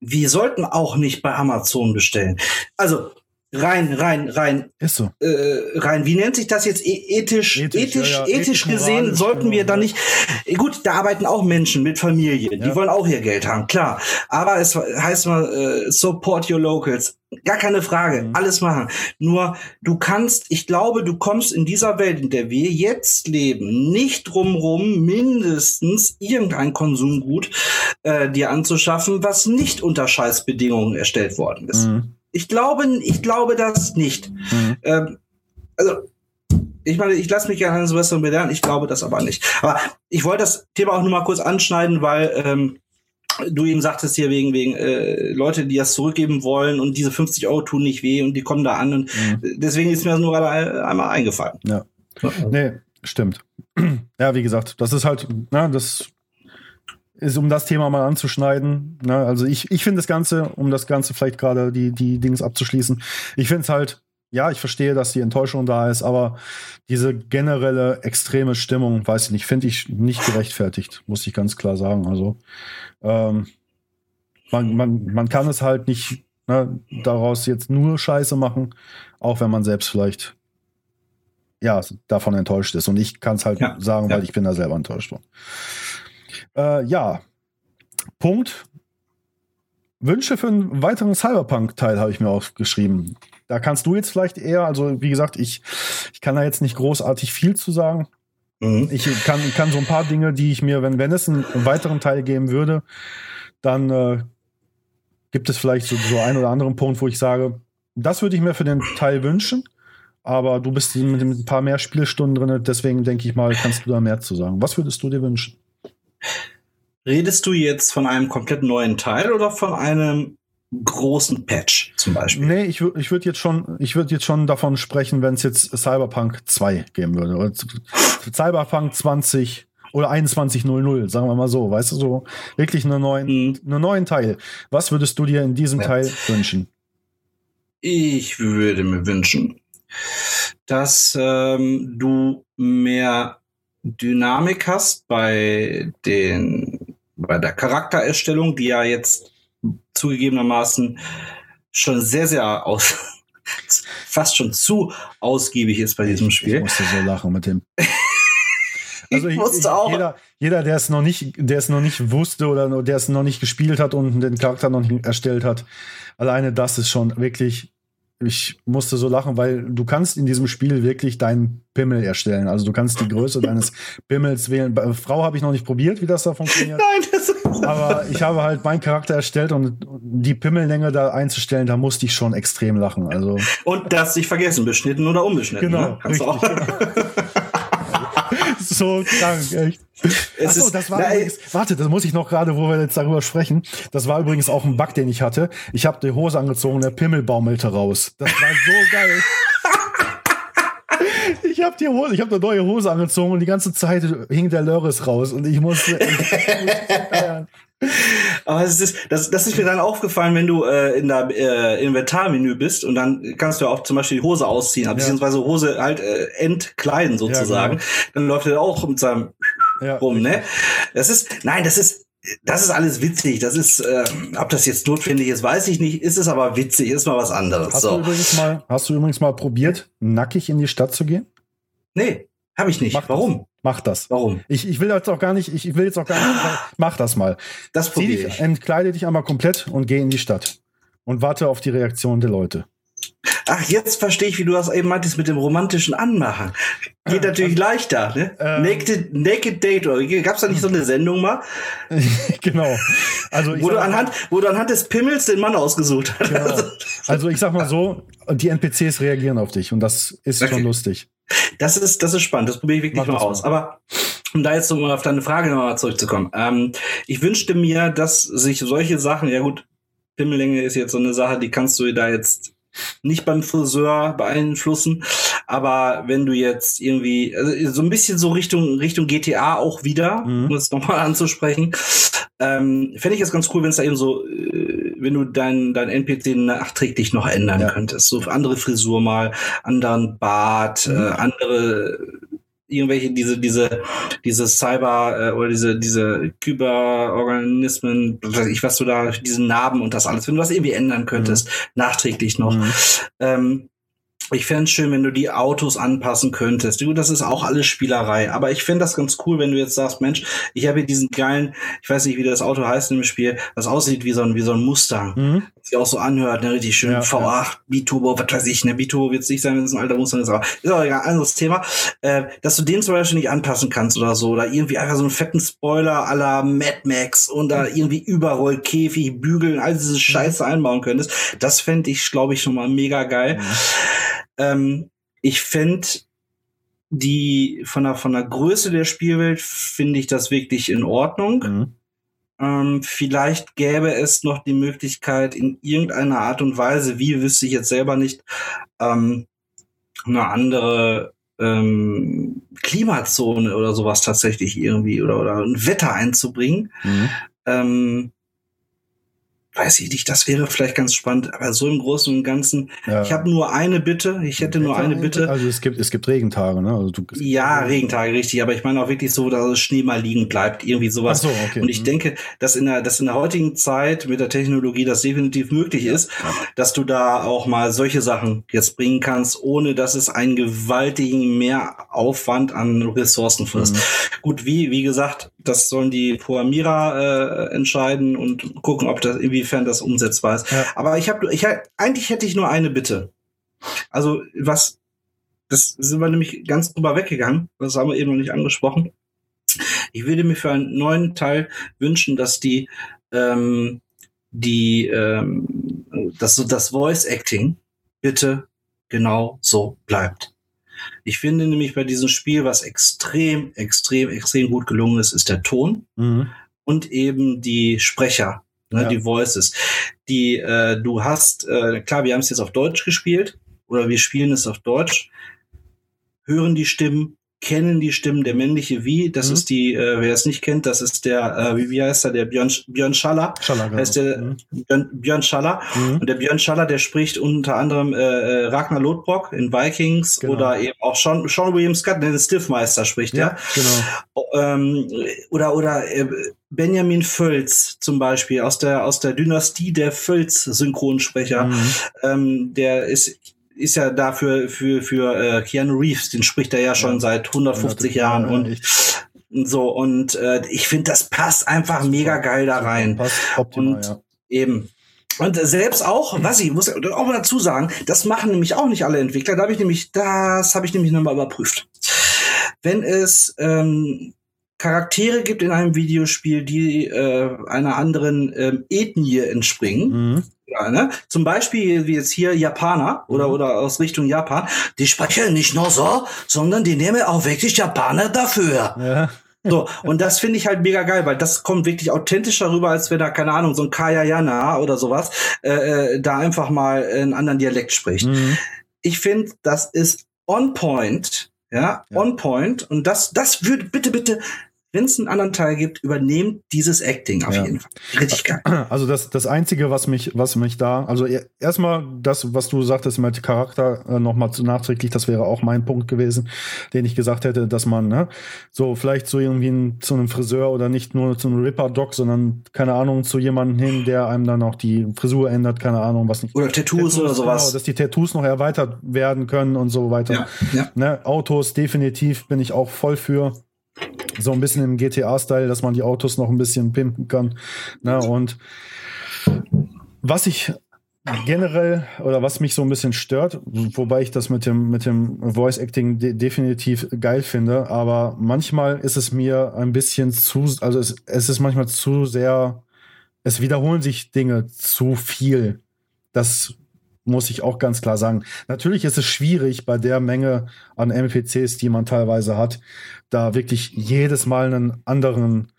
wir sollten auch nicht bei Amazon bestellen. Also rein, rein, rein, Ist so. äh, rein. Wie nennt sich das jetzt E- ethisch? Ethisch, Ethisch, ja, ja. ethisch gesehen sollten wir genau, da ja. nicht. Äh, Gut, da arbeiten auch Menschen mit Familien. Die Ja. wollen auch ihr Geld haben, klar. Aber es heißt mal äh, support your locals. Gar keine Frage, Mhm. alles machen. Nur du kannst, ich glaube, du kommst in dieser Welt, in der wir jetzt leben, nicht drumrum, mindestens irgendein Konsumgut äh, dir anzuschaffen, was nicht unter Scheißbedingungen erstellt worden ist. Mhm. Ich glaube, ich glaube das nicht. Mhm. Ähm, also, ich meine, ich lasse mich gerne eines Besseren belehren, ich glaube das aber nicht. Aber ich wollte das Thema auch nur mal kurz anschneiden, weil ähm, du eben sagtest hier wegen, wegen äh, Leute, die das zurückgeben wollen und diese 50 Euro tun nicht weh und die kommen da an. Und Mhm. deswegen ist mir das nur gerade ein- einmal eingefallen. Ja. Nee, stimmt. Ja, wie gesagt, das ist halt, na, das ist, um das Thema mal anzuschneiden. Ne? Also ich, ich finde das Ganze, um das Ganze vielleicht gerade die, die Dings abzuschließen, ich finde es halt, ja, ich verstehe, dass die Enttäuschung da ist, aber diese generelle extreme Stimmung, weiß ich nicht, finde ich nicht gerechtfertigt, muss ich ganz klar sagen. Also, ähm, man, man, man kann es halt nicht ne, daraus jetzt nur Scheiße machen, auch wenn man selbst vielleicht ja davon enttäuscht ist. Und ich kann es halt ja, sagen, ja. weil ich bin da selber enttäuscht worden. Äh, ja, Punkt. Wünsche für einen weiteren Cyberpunk-Teil habe ich mir aufgeschrieben. Da kannst du jetzt vielleicht eher, also wie gesagt, ich, ich kann da jetzt nicht großartig viel zu sagen. Mhm. Ich kann, kann so ein paar Dinge, die ich mir, wenn, wenn es einen weiteren Teil geben würde, dann äh, gibt es vielleicht so, so einen oder anderen Punkt, wo ich sage, das würde ich mir für den Teil wünschen. Aber du bist mit ein paar mehr Spielstunden drin, deswegen denke ich mal, kannst du da mehr zu sagen. Was würdest du dir wünschen? Redest du jetzt von einem komplett neuen Teil oder von einem großen Patch zum Beispiel? Nee, ich würde ich würd jetzt schon, ich würde jetzt schon davon sprechen, wenn es jetzt Cyberpunk 2 geben würde. Oder Cyberpunk 20 oder 2100, sagen wir mal so, weißt du, so wirklich einen neuen, mhm. einen neuen Teil. Was würdest du dir in diesem ja. Teil wünschen? Ich würde mir wünschen, dass ähm, du mehr Dynamik hast bei den bei der Charaktererstellung, die ja jetzt zugegebenermaßen schon sehr, sehr aus, fast schon zu ausgiebig ist bei diesem Spiel. Ich musste so lachen mit dem. Also ich, ich, jeder, jeder, der es noch nicht, der es noch nicht wusste oder der es noch nicht gespielt hat und den Charakter noch nicht erstellt hat, alleine das ist schon wirklich ich musste so lachen, weil du kannst in diesem Spiel wirklich deinen Pimmel erstellen. Also du kannst die Größe deines Pimmels wählen. Bei Frau habe ich noch nicht probiert, wie das da funktioniert. Nein, das Aber ich habe halt meinen Charakter erstellt und die Pimmellänge da einzustellen, da musste ich schon extrem lachen. Also und das nicht vergessen, beschnitten oder unbeschnitten. Genau. Ne? Kannst richtig, du auch. Genau. so krank, echt. Achso, das war nein, übrigens, warte, das muss ich noch gerade, wo wir jetzt darüber sprechen. Das war übrigens auch ein Bug, den ich hatte. Ich habe die Hose angezogen, der Pimmel baumelte raus. Das war so geil. ich habe die Hose, ich habe eine neue Hose angezogen und die ganze Zeit hing der Lörres raus und ich musste. Aber es ist, das, das ist mir dann aufgefallen, wenn du äh, in der äh, Inventarmenü bist und dann kannst du auch zum Beispiel die Hose ausziehen, ja. beziehungsweise Hose halt äh, entkleiden sozusagen. Ja, genau. Dann läuft er auch mit seinem ja, rum, ne? Das ist, nein, das ist, das ist alles witzig. Das ist, äh, ob das jetzt notwendig ist, weiß ich nicht. Ist es aber witzig, ist mal was anderes. Hast, so. du, übrigens mal, hast du übrigens mal probiert, nackig in die Stadt zu gehen? Nee, habe ich nicht. Mach Warum? Mach das. Warum? Ich, ich will jetzt auch gar nicht, ich will jetzt auch gar nicht, mach das mal. Das probiere ich. Entkleide dich einmal komplett und geh in die Stadt. Und warte auf die Reaktion der Leute. Ach, jetzt verstehe ich, wie du das eben meintest mit dem romantischen Anmachen. Geht natürlich leichter, ne? Ähm, Naked, Naked Date, oder gab's da nicht so eine Sendung mal? genau. Also wo, du anhand, wo du anhand des Pimmels den Mann ausgesucht hast. Genau. Also ich sag mal so, die NPCs reagieren auf dich und das ist okay. schon lustig. Das ist, das ist spannend, das probiere ich wirklich Mach mal aus. Mal. Aber um da jetzt nochmal auf deine Frage nochmal zurückzukommen. Ähm, ich wünschte mir, dass sich solche Sachen, ja gut, Pimmellänge ist jetzt so eine Sache, die kannst du da jetzt nicht beim Friseur beeinflussen, aber wenn du jetzt irgendwie also so ein bisschen so Richtung Richtung GTA auch wieder, mhm. um es nochmal anzusprechen, ähm, fände ich es ganz cool, wenn es da eben so, äh, wenn du dein dein NPC nachträglich noch ändern ja. könntest, so andere Frisur mal, anderen Bart, mhm. äh, andere irgendwelche diese diese diese Cyber äh, oder diese diese Kyberorganismen, weiß ich was du da diesen Narben und das alles, wenn du das irgendwie ändern könntest, mhm. nachträglich noch. Mhm. Ähm, ich fände es schön, wenn du die Autos anpassen könntest. Du, das ist auch alles Spielerei. Aber ich fände das ganz cool, wenn du jetzt sagst, Mensch, ich habe hier diesen geilen, ich weiß nicht, wie das Auto heißt im Spiel, das aussieht wie so ein, wie so ein Mustang. Mhm. sich auch so anhört, ne, richtig schön. Ja, V8, ja. Biturbo, was weiß ich, ne, Biturbo wird es nicht sein, wenn es ein alter Mustang ist, aber ist auch egal, anderes Thema. Äh, dass du den zum Beispiel nicht anpassen kannst oder so, oder irgendwie einfach so einen fetten Spoiler la Mad Max und da irgendwie Überroll, Käfig, Bügeln, all diese mhm. Scheiße einbauen könntest. Das fände ich, glaube ich, schon mal mega geil. Mhm. Ähm, ich finde die von der von der Größe der Spielwelt finde ich das wirklich in Ordnung. Mhm. Ähm, vielleicht gäbe es noch die Möglichkeit in irgendeiner Art und Weise, wie wüsste ich jetzt selber nicht, ähm, eine andere ähm, Klimazone oder sowas tatsächlich irgendwie oder, oder ein Wetter einzubringen. Mhm. Weiß ich nicht, das wäre vielleicht ganz spannend, aber so im Großen und Ganzen, Ja. ich habe nur eine Bitte, ich hätte nur eine Bitte. Also es gibt, es gibt Regentage, ne? Also du, Ja, Regentage, richtig, aber ich meine auch wirklich so, dass es Schnee mal liegen bleibt, irgendwie Ach sowas. so, okay. Und ich Mhm. denke, dass in der, dass in der heutigen Zeit mit der Technologie das definitiv möglich ist, dass du da auch mal solche Sachen jetzt bringen kannst, ohne dass es einen gewaltigen Mehraufwand an Ressourcen frisst. Mhm. Gut, wie, wie gesagt, das sollen die Programmierer äh, entscheiden und gucken, ob das, inwiefern das umsetzbar ist. Ja. Aber ich habe, ich, eigentlich hätte ich nur eine Bitte. Also, was, das sind wir nämlich ganz drüber weggegangen. Das haben wir eben noch nicht angesprochen. Ich würde mir für einen neuen Teil wünschen, dass die, ähm, die, ähm, dass so das Voice Acting bitte genau so bleibt. Ich finde nämlich bei diesem Spiel, was extrem, extrem, extrem gut gelungen ist, ist der Ton Mhm. und eben die Sprecher, ne, Ja. die Voices. Die äh, du hast, äh, klar, wir haben es jetzt auf Deutsch gespielt oder wir spielen es auf Deutsch, hören die Stimmen, kennen die Stimmen, der männliche Wie, das Mhm. ist die, äh, wer es nicht kennt, das ist der, äh, wie, wie heißt er, der Björn, Björn Schaller, Schaller, genau. heißt der Mhm. Björn, Björn Schaller. Mhm. Und der Björn Schaller, der spricht unter anderem äh, äh, Ragnar Lodbrok in Vikings Genau. oder eben auch Sean, Sean William Scott, den Stiffmeister spricht Ja, er genau. ähm, oder oder äh, Benjamin Völz zum Beispiel aus der aus der Dynastie der Völz Synchronsprecher, Mhm. ähm, der ist ist ja dafür für für äh, Keanu Reeves, den spricht er ja schon Ja. seit 150 Jahren Ja, und echt. so und äh, ich finde das passt einfach mega geil da rein Passt optimal, Und- ja. eben und selbst auch, was ich muss auch mal dazu sagen, das machen nämlich auch nicht alle Entwickler. Da habe ich nämlich, das habe ich nämlich nochmal überprüft. Wenn es ähm, Charaktere gibt in einem Videospiel, die äh, einer anderen ähm, Ethnie entspringen, Mhm. Ja, ne? zum Beispiel wie jetzt hier Japaner oder, Mhm. oder aus Richtung Japan, die sprechen nicht nur so, sondern die nehmen auch wirklich Japaner dafür. Ja. So, und das finde ich halt mega geil, weil das kommt wirklich authentischer rüber, als wenn da, keine Ahnung, so ein Kaya Jana oder sowas, äh, äh, da einfach mal einen anderen Dialekt spricht. Mhm. Ich finde, das ist on point, ja, Ja. on point. Und das, das würde, bitte, bitte, wenn es einen anderen Teil gibt, übernehmt dieses Acting auf Ja. jeden Fall. Richtig geil. Also das, das Einzige, was mich, was mich da, also e- erstmal das, was du sagtest mit Charakter äh, nochmal zu nachträglich, das wäre auch mein Punkt gewesen, den ich gesagt hätte, dass man, ne, so vielleicht so irgendwie ein, zu einem Friseur oder nicht nur zu einem Ripper-Doc, sondern, keine Ahnung, zu jemandem hin, der einem dann auch die Frisur ändert, keine Ahnung, was nicht. Oder Tattoos, oder sowas. Genau, dass die Tattoos noch erweitert werden können und so weiter. ja, ja. Ne, Autos definitiv bin ich auch voll für. So ein bisschen im GTA-Style, dass man die Autos noch ein bisschen pimpen kann. Ne, und was ich generell oder was mich so ein bisschen stört, wobei ich das mit dem, mit dem Voice Acting de definitiv geil finde, aber manchmal ist es mir ein bisschen zu, also es, es ist manchmal zu sehr, es wiederholen sich Dinge zu viel. Das muss ich auch ganz klar sagen. Natürlich ist es schwierig bei der Menge an NPCs, die man teilweise hat, da wirklich jedes Mal einen anderen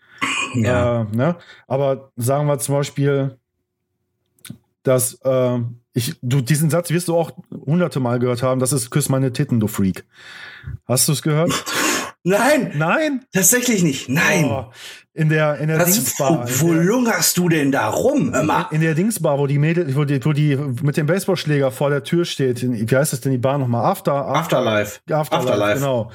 ja. äh, ne? Aber sagen wir zum Beispiel, dass äh, ich, du diesen Satz wirst du auch hunderte Mal gehört haben. Das ist Küss meine Titten, du Freak. Hast du es gehört? Nein, Nein. tatsächlich nicht. Nein. Oh, in der in der Was, wo, Dingsbar. wo in, der, lungerst du denn da rum? Hör mal. in der Dingsbar, wo die Mädel, wo die, wo die mit dem Baseballschläger vor der Tür steht. In, wie heißt das denn die Bar nochmal? After, Afterlife. Afterlife, Afterlife. genau.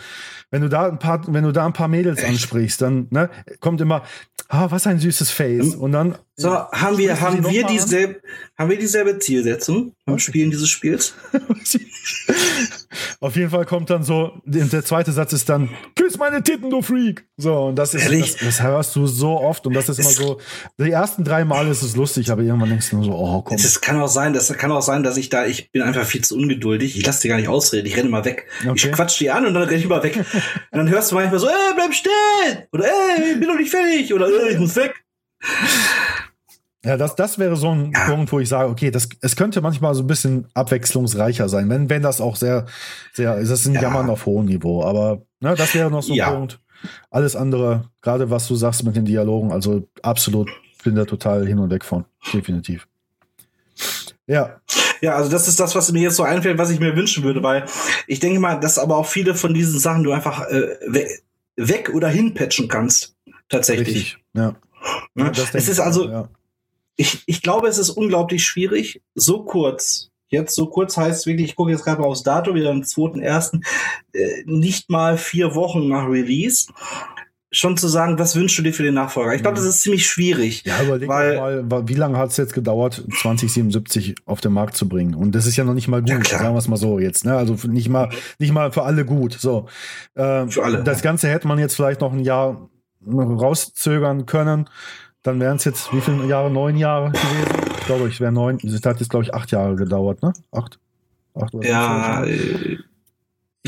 Wenn du da ein paar, wenn du da ein paar Mädels Echt? ansprichst, dann ne, kommt immer, ah, was ein süßes Face. Und dann So, haben wir, haben wir mal dieselbe, haben wir dieselbe Zielsetzung beim Okay. Spielen dieses Spiels? Auf jeden Fall kommt dann so, der zweite Satz ist dann, küss meine Titten, du Freak. So, und das ist, das, das hörst du so oft und das ist immer so, die ersten drei Male ist es lustig, aber irgendwann denkst du nur so, oh, komm. Das kann auch sein, das kann auch sein, dass ich da, ich bin einfach viel zu ungeduldig. Ich lasse dir gar nicht ausreden, ich renne mal weg. Okay. Ich quatsch die an und dann renne ich immer weg. und dann hörst du manchmal so, ey, bleib stehen! Oder ey, ich bin noch nicht fertig! Oder ey, ich muss weg. Ja, das, das wäre so ein Ja. Punkt, wo ich sage, okay, das, es könnte manchmal so ein bisschen abwechslungsreicher sein, wenn, wenn das auch sehr, sehr, das ist ein Ja. Jammern auf hohem Niveau, aber ne, das wäre noch so ein Ja. Punkt. Alles andere, gerade was du sagst mit den Dialogen, also absolut, bin da total hin und weg von, definitiv. Ja, Ja, also das ist das, was mir jetzt so einfällt, was ich mir wünschen würde, weil ich denke mal, dass aber auch viele von diesen Sachen du einfach äh, we weg oder hinpatchen kannst. Tatsächlich. richtig. Ja. Ne? Ja, es ist also, ja. Ich, ich glaube, es ist unglaublich schwierig, so kurz jetzt so kurz heißt wirklich, ich gucke jetzt gerade mal aufs Datum, wieder am 2.1., äh, nicht mal vier Wochen nach Release, schon zu sagen, was wünschst du dir für den Nachfolger? Ich glaube, das ist ziemlich schwierig. Ja, überleg weil, mal, wie lange hat es jetzt gedauert, 2077 auf den Markt zu bringen? Und das ist ja noch nicht mal gut, ja, sagen wir es mal so jetzt. Ne? Also nicht mal, nicht mal für alle gut. So, äh, für alle. Das Ganze hätte man jetzt vielleicht noch ein Jahr rauszögern können. Dann wären es jetzt wie viele Jahre? Neun Jahre gewesen? Ich glaube, ich wäre neun. Es hat jetzt, glaube ich, acht Jahre gedauert, ne? Acht? Acht oder Ja, äh,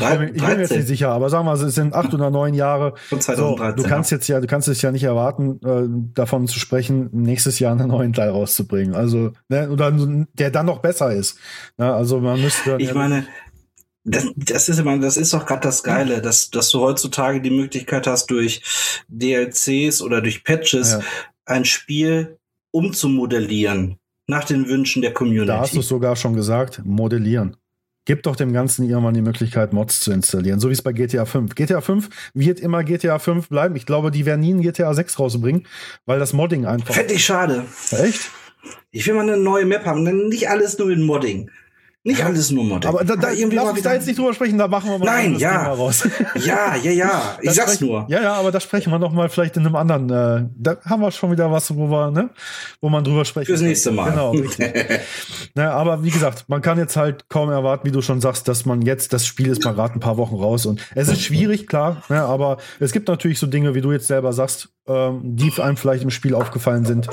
ich bin, ich bin, mir jetzt nicht sicher, aber sagen wir mal, es sind acht oder neun Jahre. Von 2013. So, du kannst jetzt ja, du kannst es ja nicht erwarten, äh, davon zu sprechen, nächstes Jahr einen neuen Teil rauszubringen. Also, ne, oder der dann noch besser ist. Ne, also man müsste. Ich meine, das, das ist immer, das ist doch gerade das Geile, dass, dass du heutzutage die Möglichkeit hast, durch DLCs oder durch Patches ja. Ein Spiel umzumodellieren nach den Wünschen der Community. Da hast du es sogar schon gesagt, modellieren. Gib doch dem Ganzen irgendwann die Möglichkeit, Mods zu installieren, so wie es bei GTA 5. GTA 5 wird immer GTA 5 bleiben. Ich glaube, die werden nie ein GTA 6 rausbringen, weil das Modding einfach. Fände ich schade. Echt? Ich will mal eine neue Map haben, denn nicht alles nur in Modding. Nicht alles nur Modding. Aber da, da, irgendwie lass uns da jetzt nicht drüber sprechen, da machen wir mal Nein, ja. Thema raus. Ja, ja, ja. Ich sag's sprechen, nur. Ja, ja, aber da sprechen wir noch mal vielleicht in einem anderen. Äh, da haben wir schon wieder was, wo wir, ne, wo man drüber sprechen Fürs nächste Mal. Genau, richtig. ne, aber wie gesagt, man kann jetzt halt kaum erwarten, wie du schon sagst, dass man jetzt, das Spiel ist mal gerade ein paar Wochen raus und es ist schwierig, klar, ne, aber es gibt natürlich so Dinge, wie du jetzt selber sagst, ähm, die einem vielleicht im Spiel aufgefallen sind,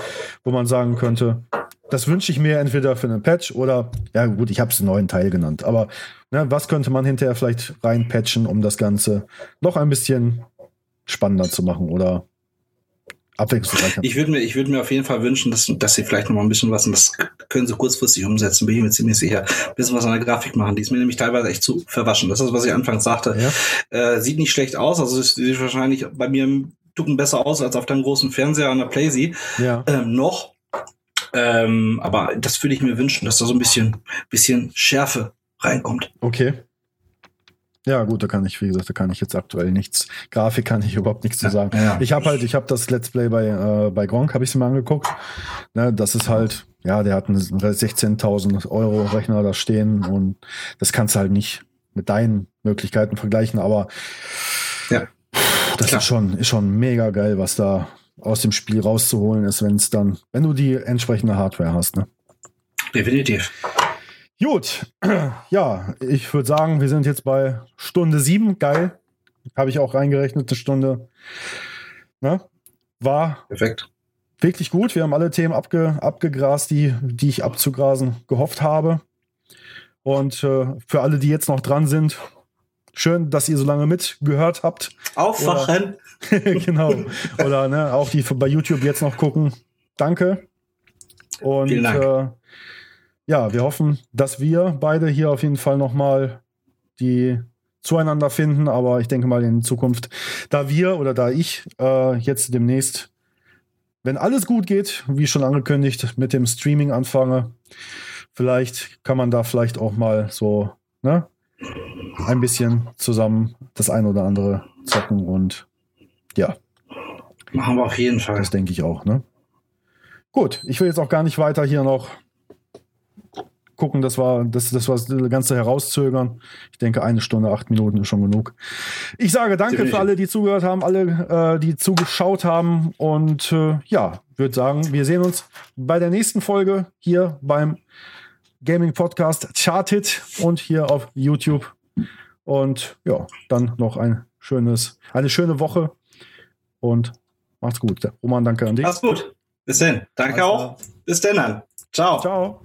wo man sagen könnte, das wünsche ich mir entweder für einen Patch oder, ja gut, ich habe es einen neuen Teil genannt. Aber ne, was könnte man hinterher vielleicht reinpatchen, um das Ganze noch ein bisschen spannender zu machen oder abwechslungsreicher? Ich würde mir, ich würde mir auf jeden Fall wünschen, dass, dass sie vielleicht noch mal ein bisschen was, und das können sie kurzfristig umsetzen, bin ich mir ziemlich sicher, ein bisschen was an der Grafik machen. Die ist mir nämlich teilweise echt zu verwaschen. Das ist, was ich anfangs sagte. Ja. Äh, sieht nicht schlecht aus, also es sieht wahrscheinlich bei mir ein Tucken besser aus als auf deinem großen Fernseher an der Playsee. Ja. Ähm, noch. Ähm, aber das würde ich mir wünschen, dass da so ein bisschen, bisschen Schärfe reinkommt. Okay. Ja, gut, da kann ich, wie gesagt, da kann ich jetzt aktuell nichts. Grafik kann ich überhaupt nichts zu sagen. Ja. Ich habe halt, ich habe das Let's Play bei, äh, bei Gronk, habe ich mir angeguckt. Ne, das ist halt, ja, der hat einen 16.000 Euro Rechner da stehen und das kannst du halt nicht mit deinen Möglichkeiten vergleichen, aber ja. das Klar. ist schon, ist schon mega geil, was da aus dem Spiel rauszuholen ist, wenn es dann, wenn du die entsprechende Hardware hast. Ne? Definitiv. Gut, ja, ich würde sagen, wir sind jetzt bei Stunde sieben. Geil. Habe ich auch reingerechnet, eine Stunde. Ne? War Perfekt. wirklich gut. Wir haben alle Themen abge, abgegrast, die, die ich abzugrasen gehofft habe. Und äh, für alle, die jetzt noch dran sind, schön, dass ihr so lange mitgehört habt. Aufwachen. genau. Oder ne, auch die bei YouTube jetzt noch gucken. Danke. Und Vielen Dank. Äh, ja, wir hoffen, dass wir beide hier auf jeden Fall nochmal die zueinander finden. Aber ich denke mal in Zukunft, da wir oder da ich äh, jetzt demnächst, wenn alles gut geht, wie schon angekündigt, mit dem Streaming anfange, vielleicht kann man da vielleicht auch mal so ne, ein bisschen zusammen das ein oder andere zocken und ja. Machen wir auf jeden Fall. Das denke ich auch, ne? Gut, ich will jetzt auch gar nicht weiter hier noch gucken, das war das, das war das Ganze herauszögern. Ich denke, eine Stunde, acht Minuten ist schon genug. Ich sage danke für alle, die zugehört haben, alle, äh, die zugeschaut haben. Und äh, ja, würde sagen, wir sehen uns bei der nächsten Folge hier beim Gaming Podcast Charted und hier auf YouTube. Und ja, dann noch ein schönes, eine schöne Woche und macht's gut. Roman, danke an dich. Mach's gut. Bis dann. Danke Alles auch. Bis dann. Ciao. Ciao.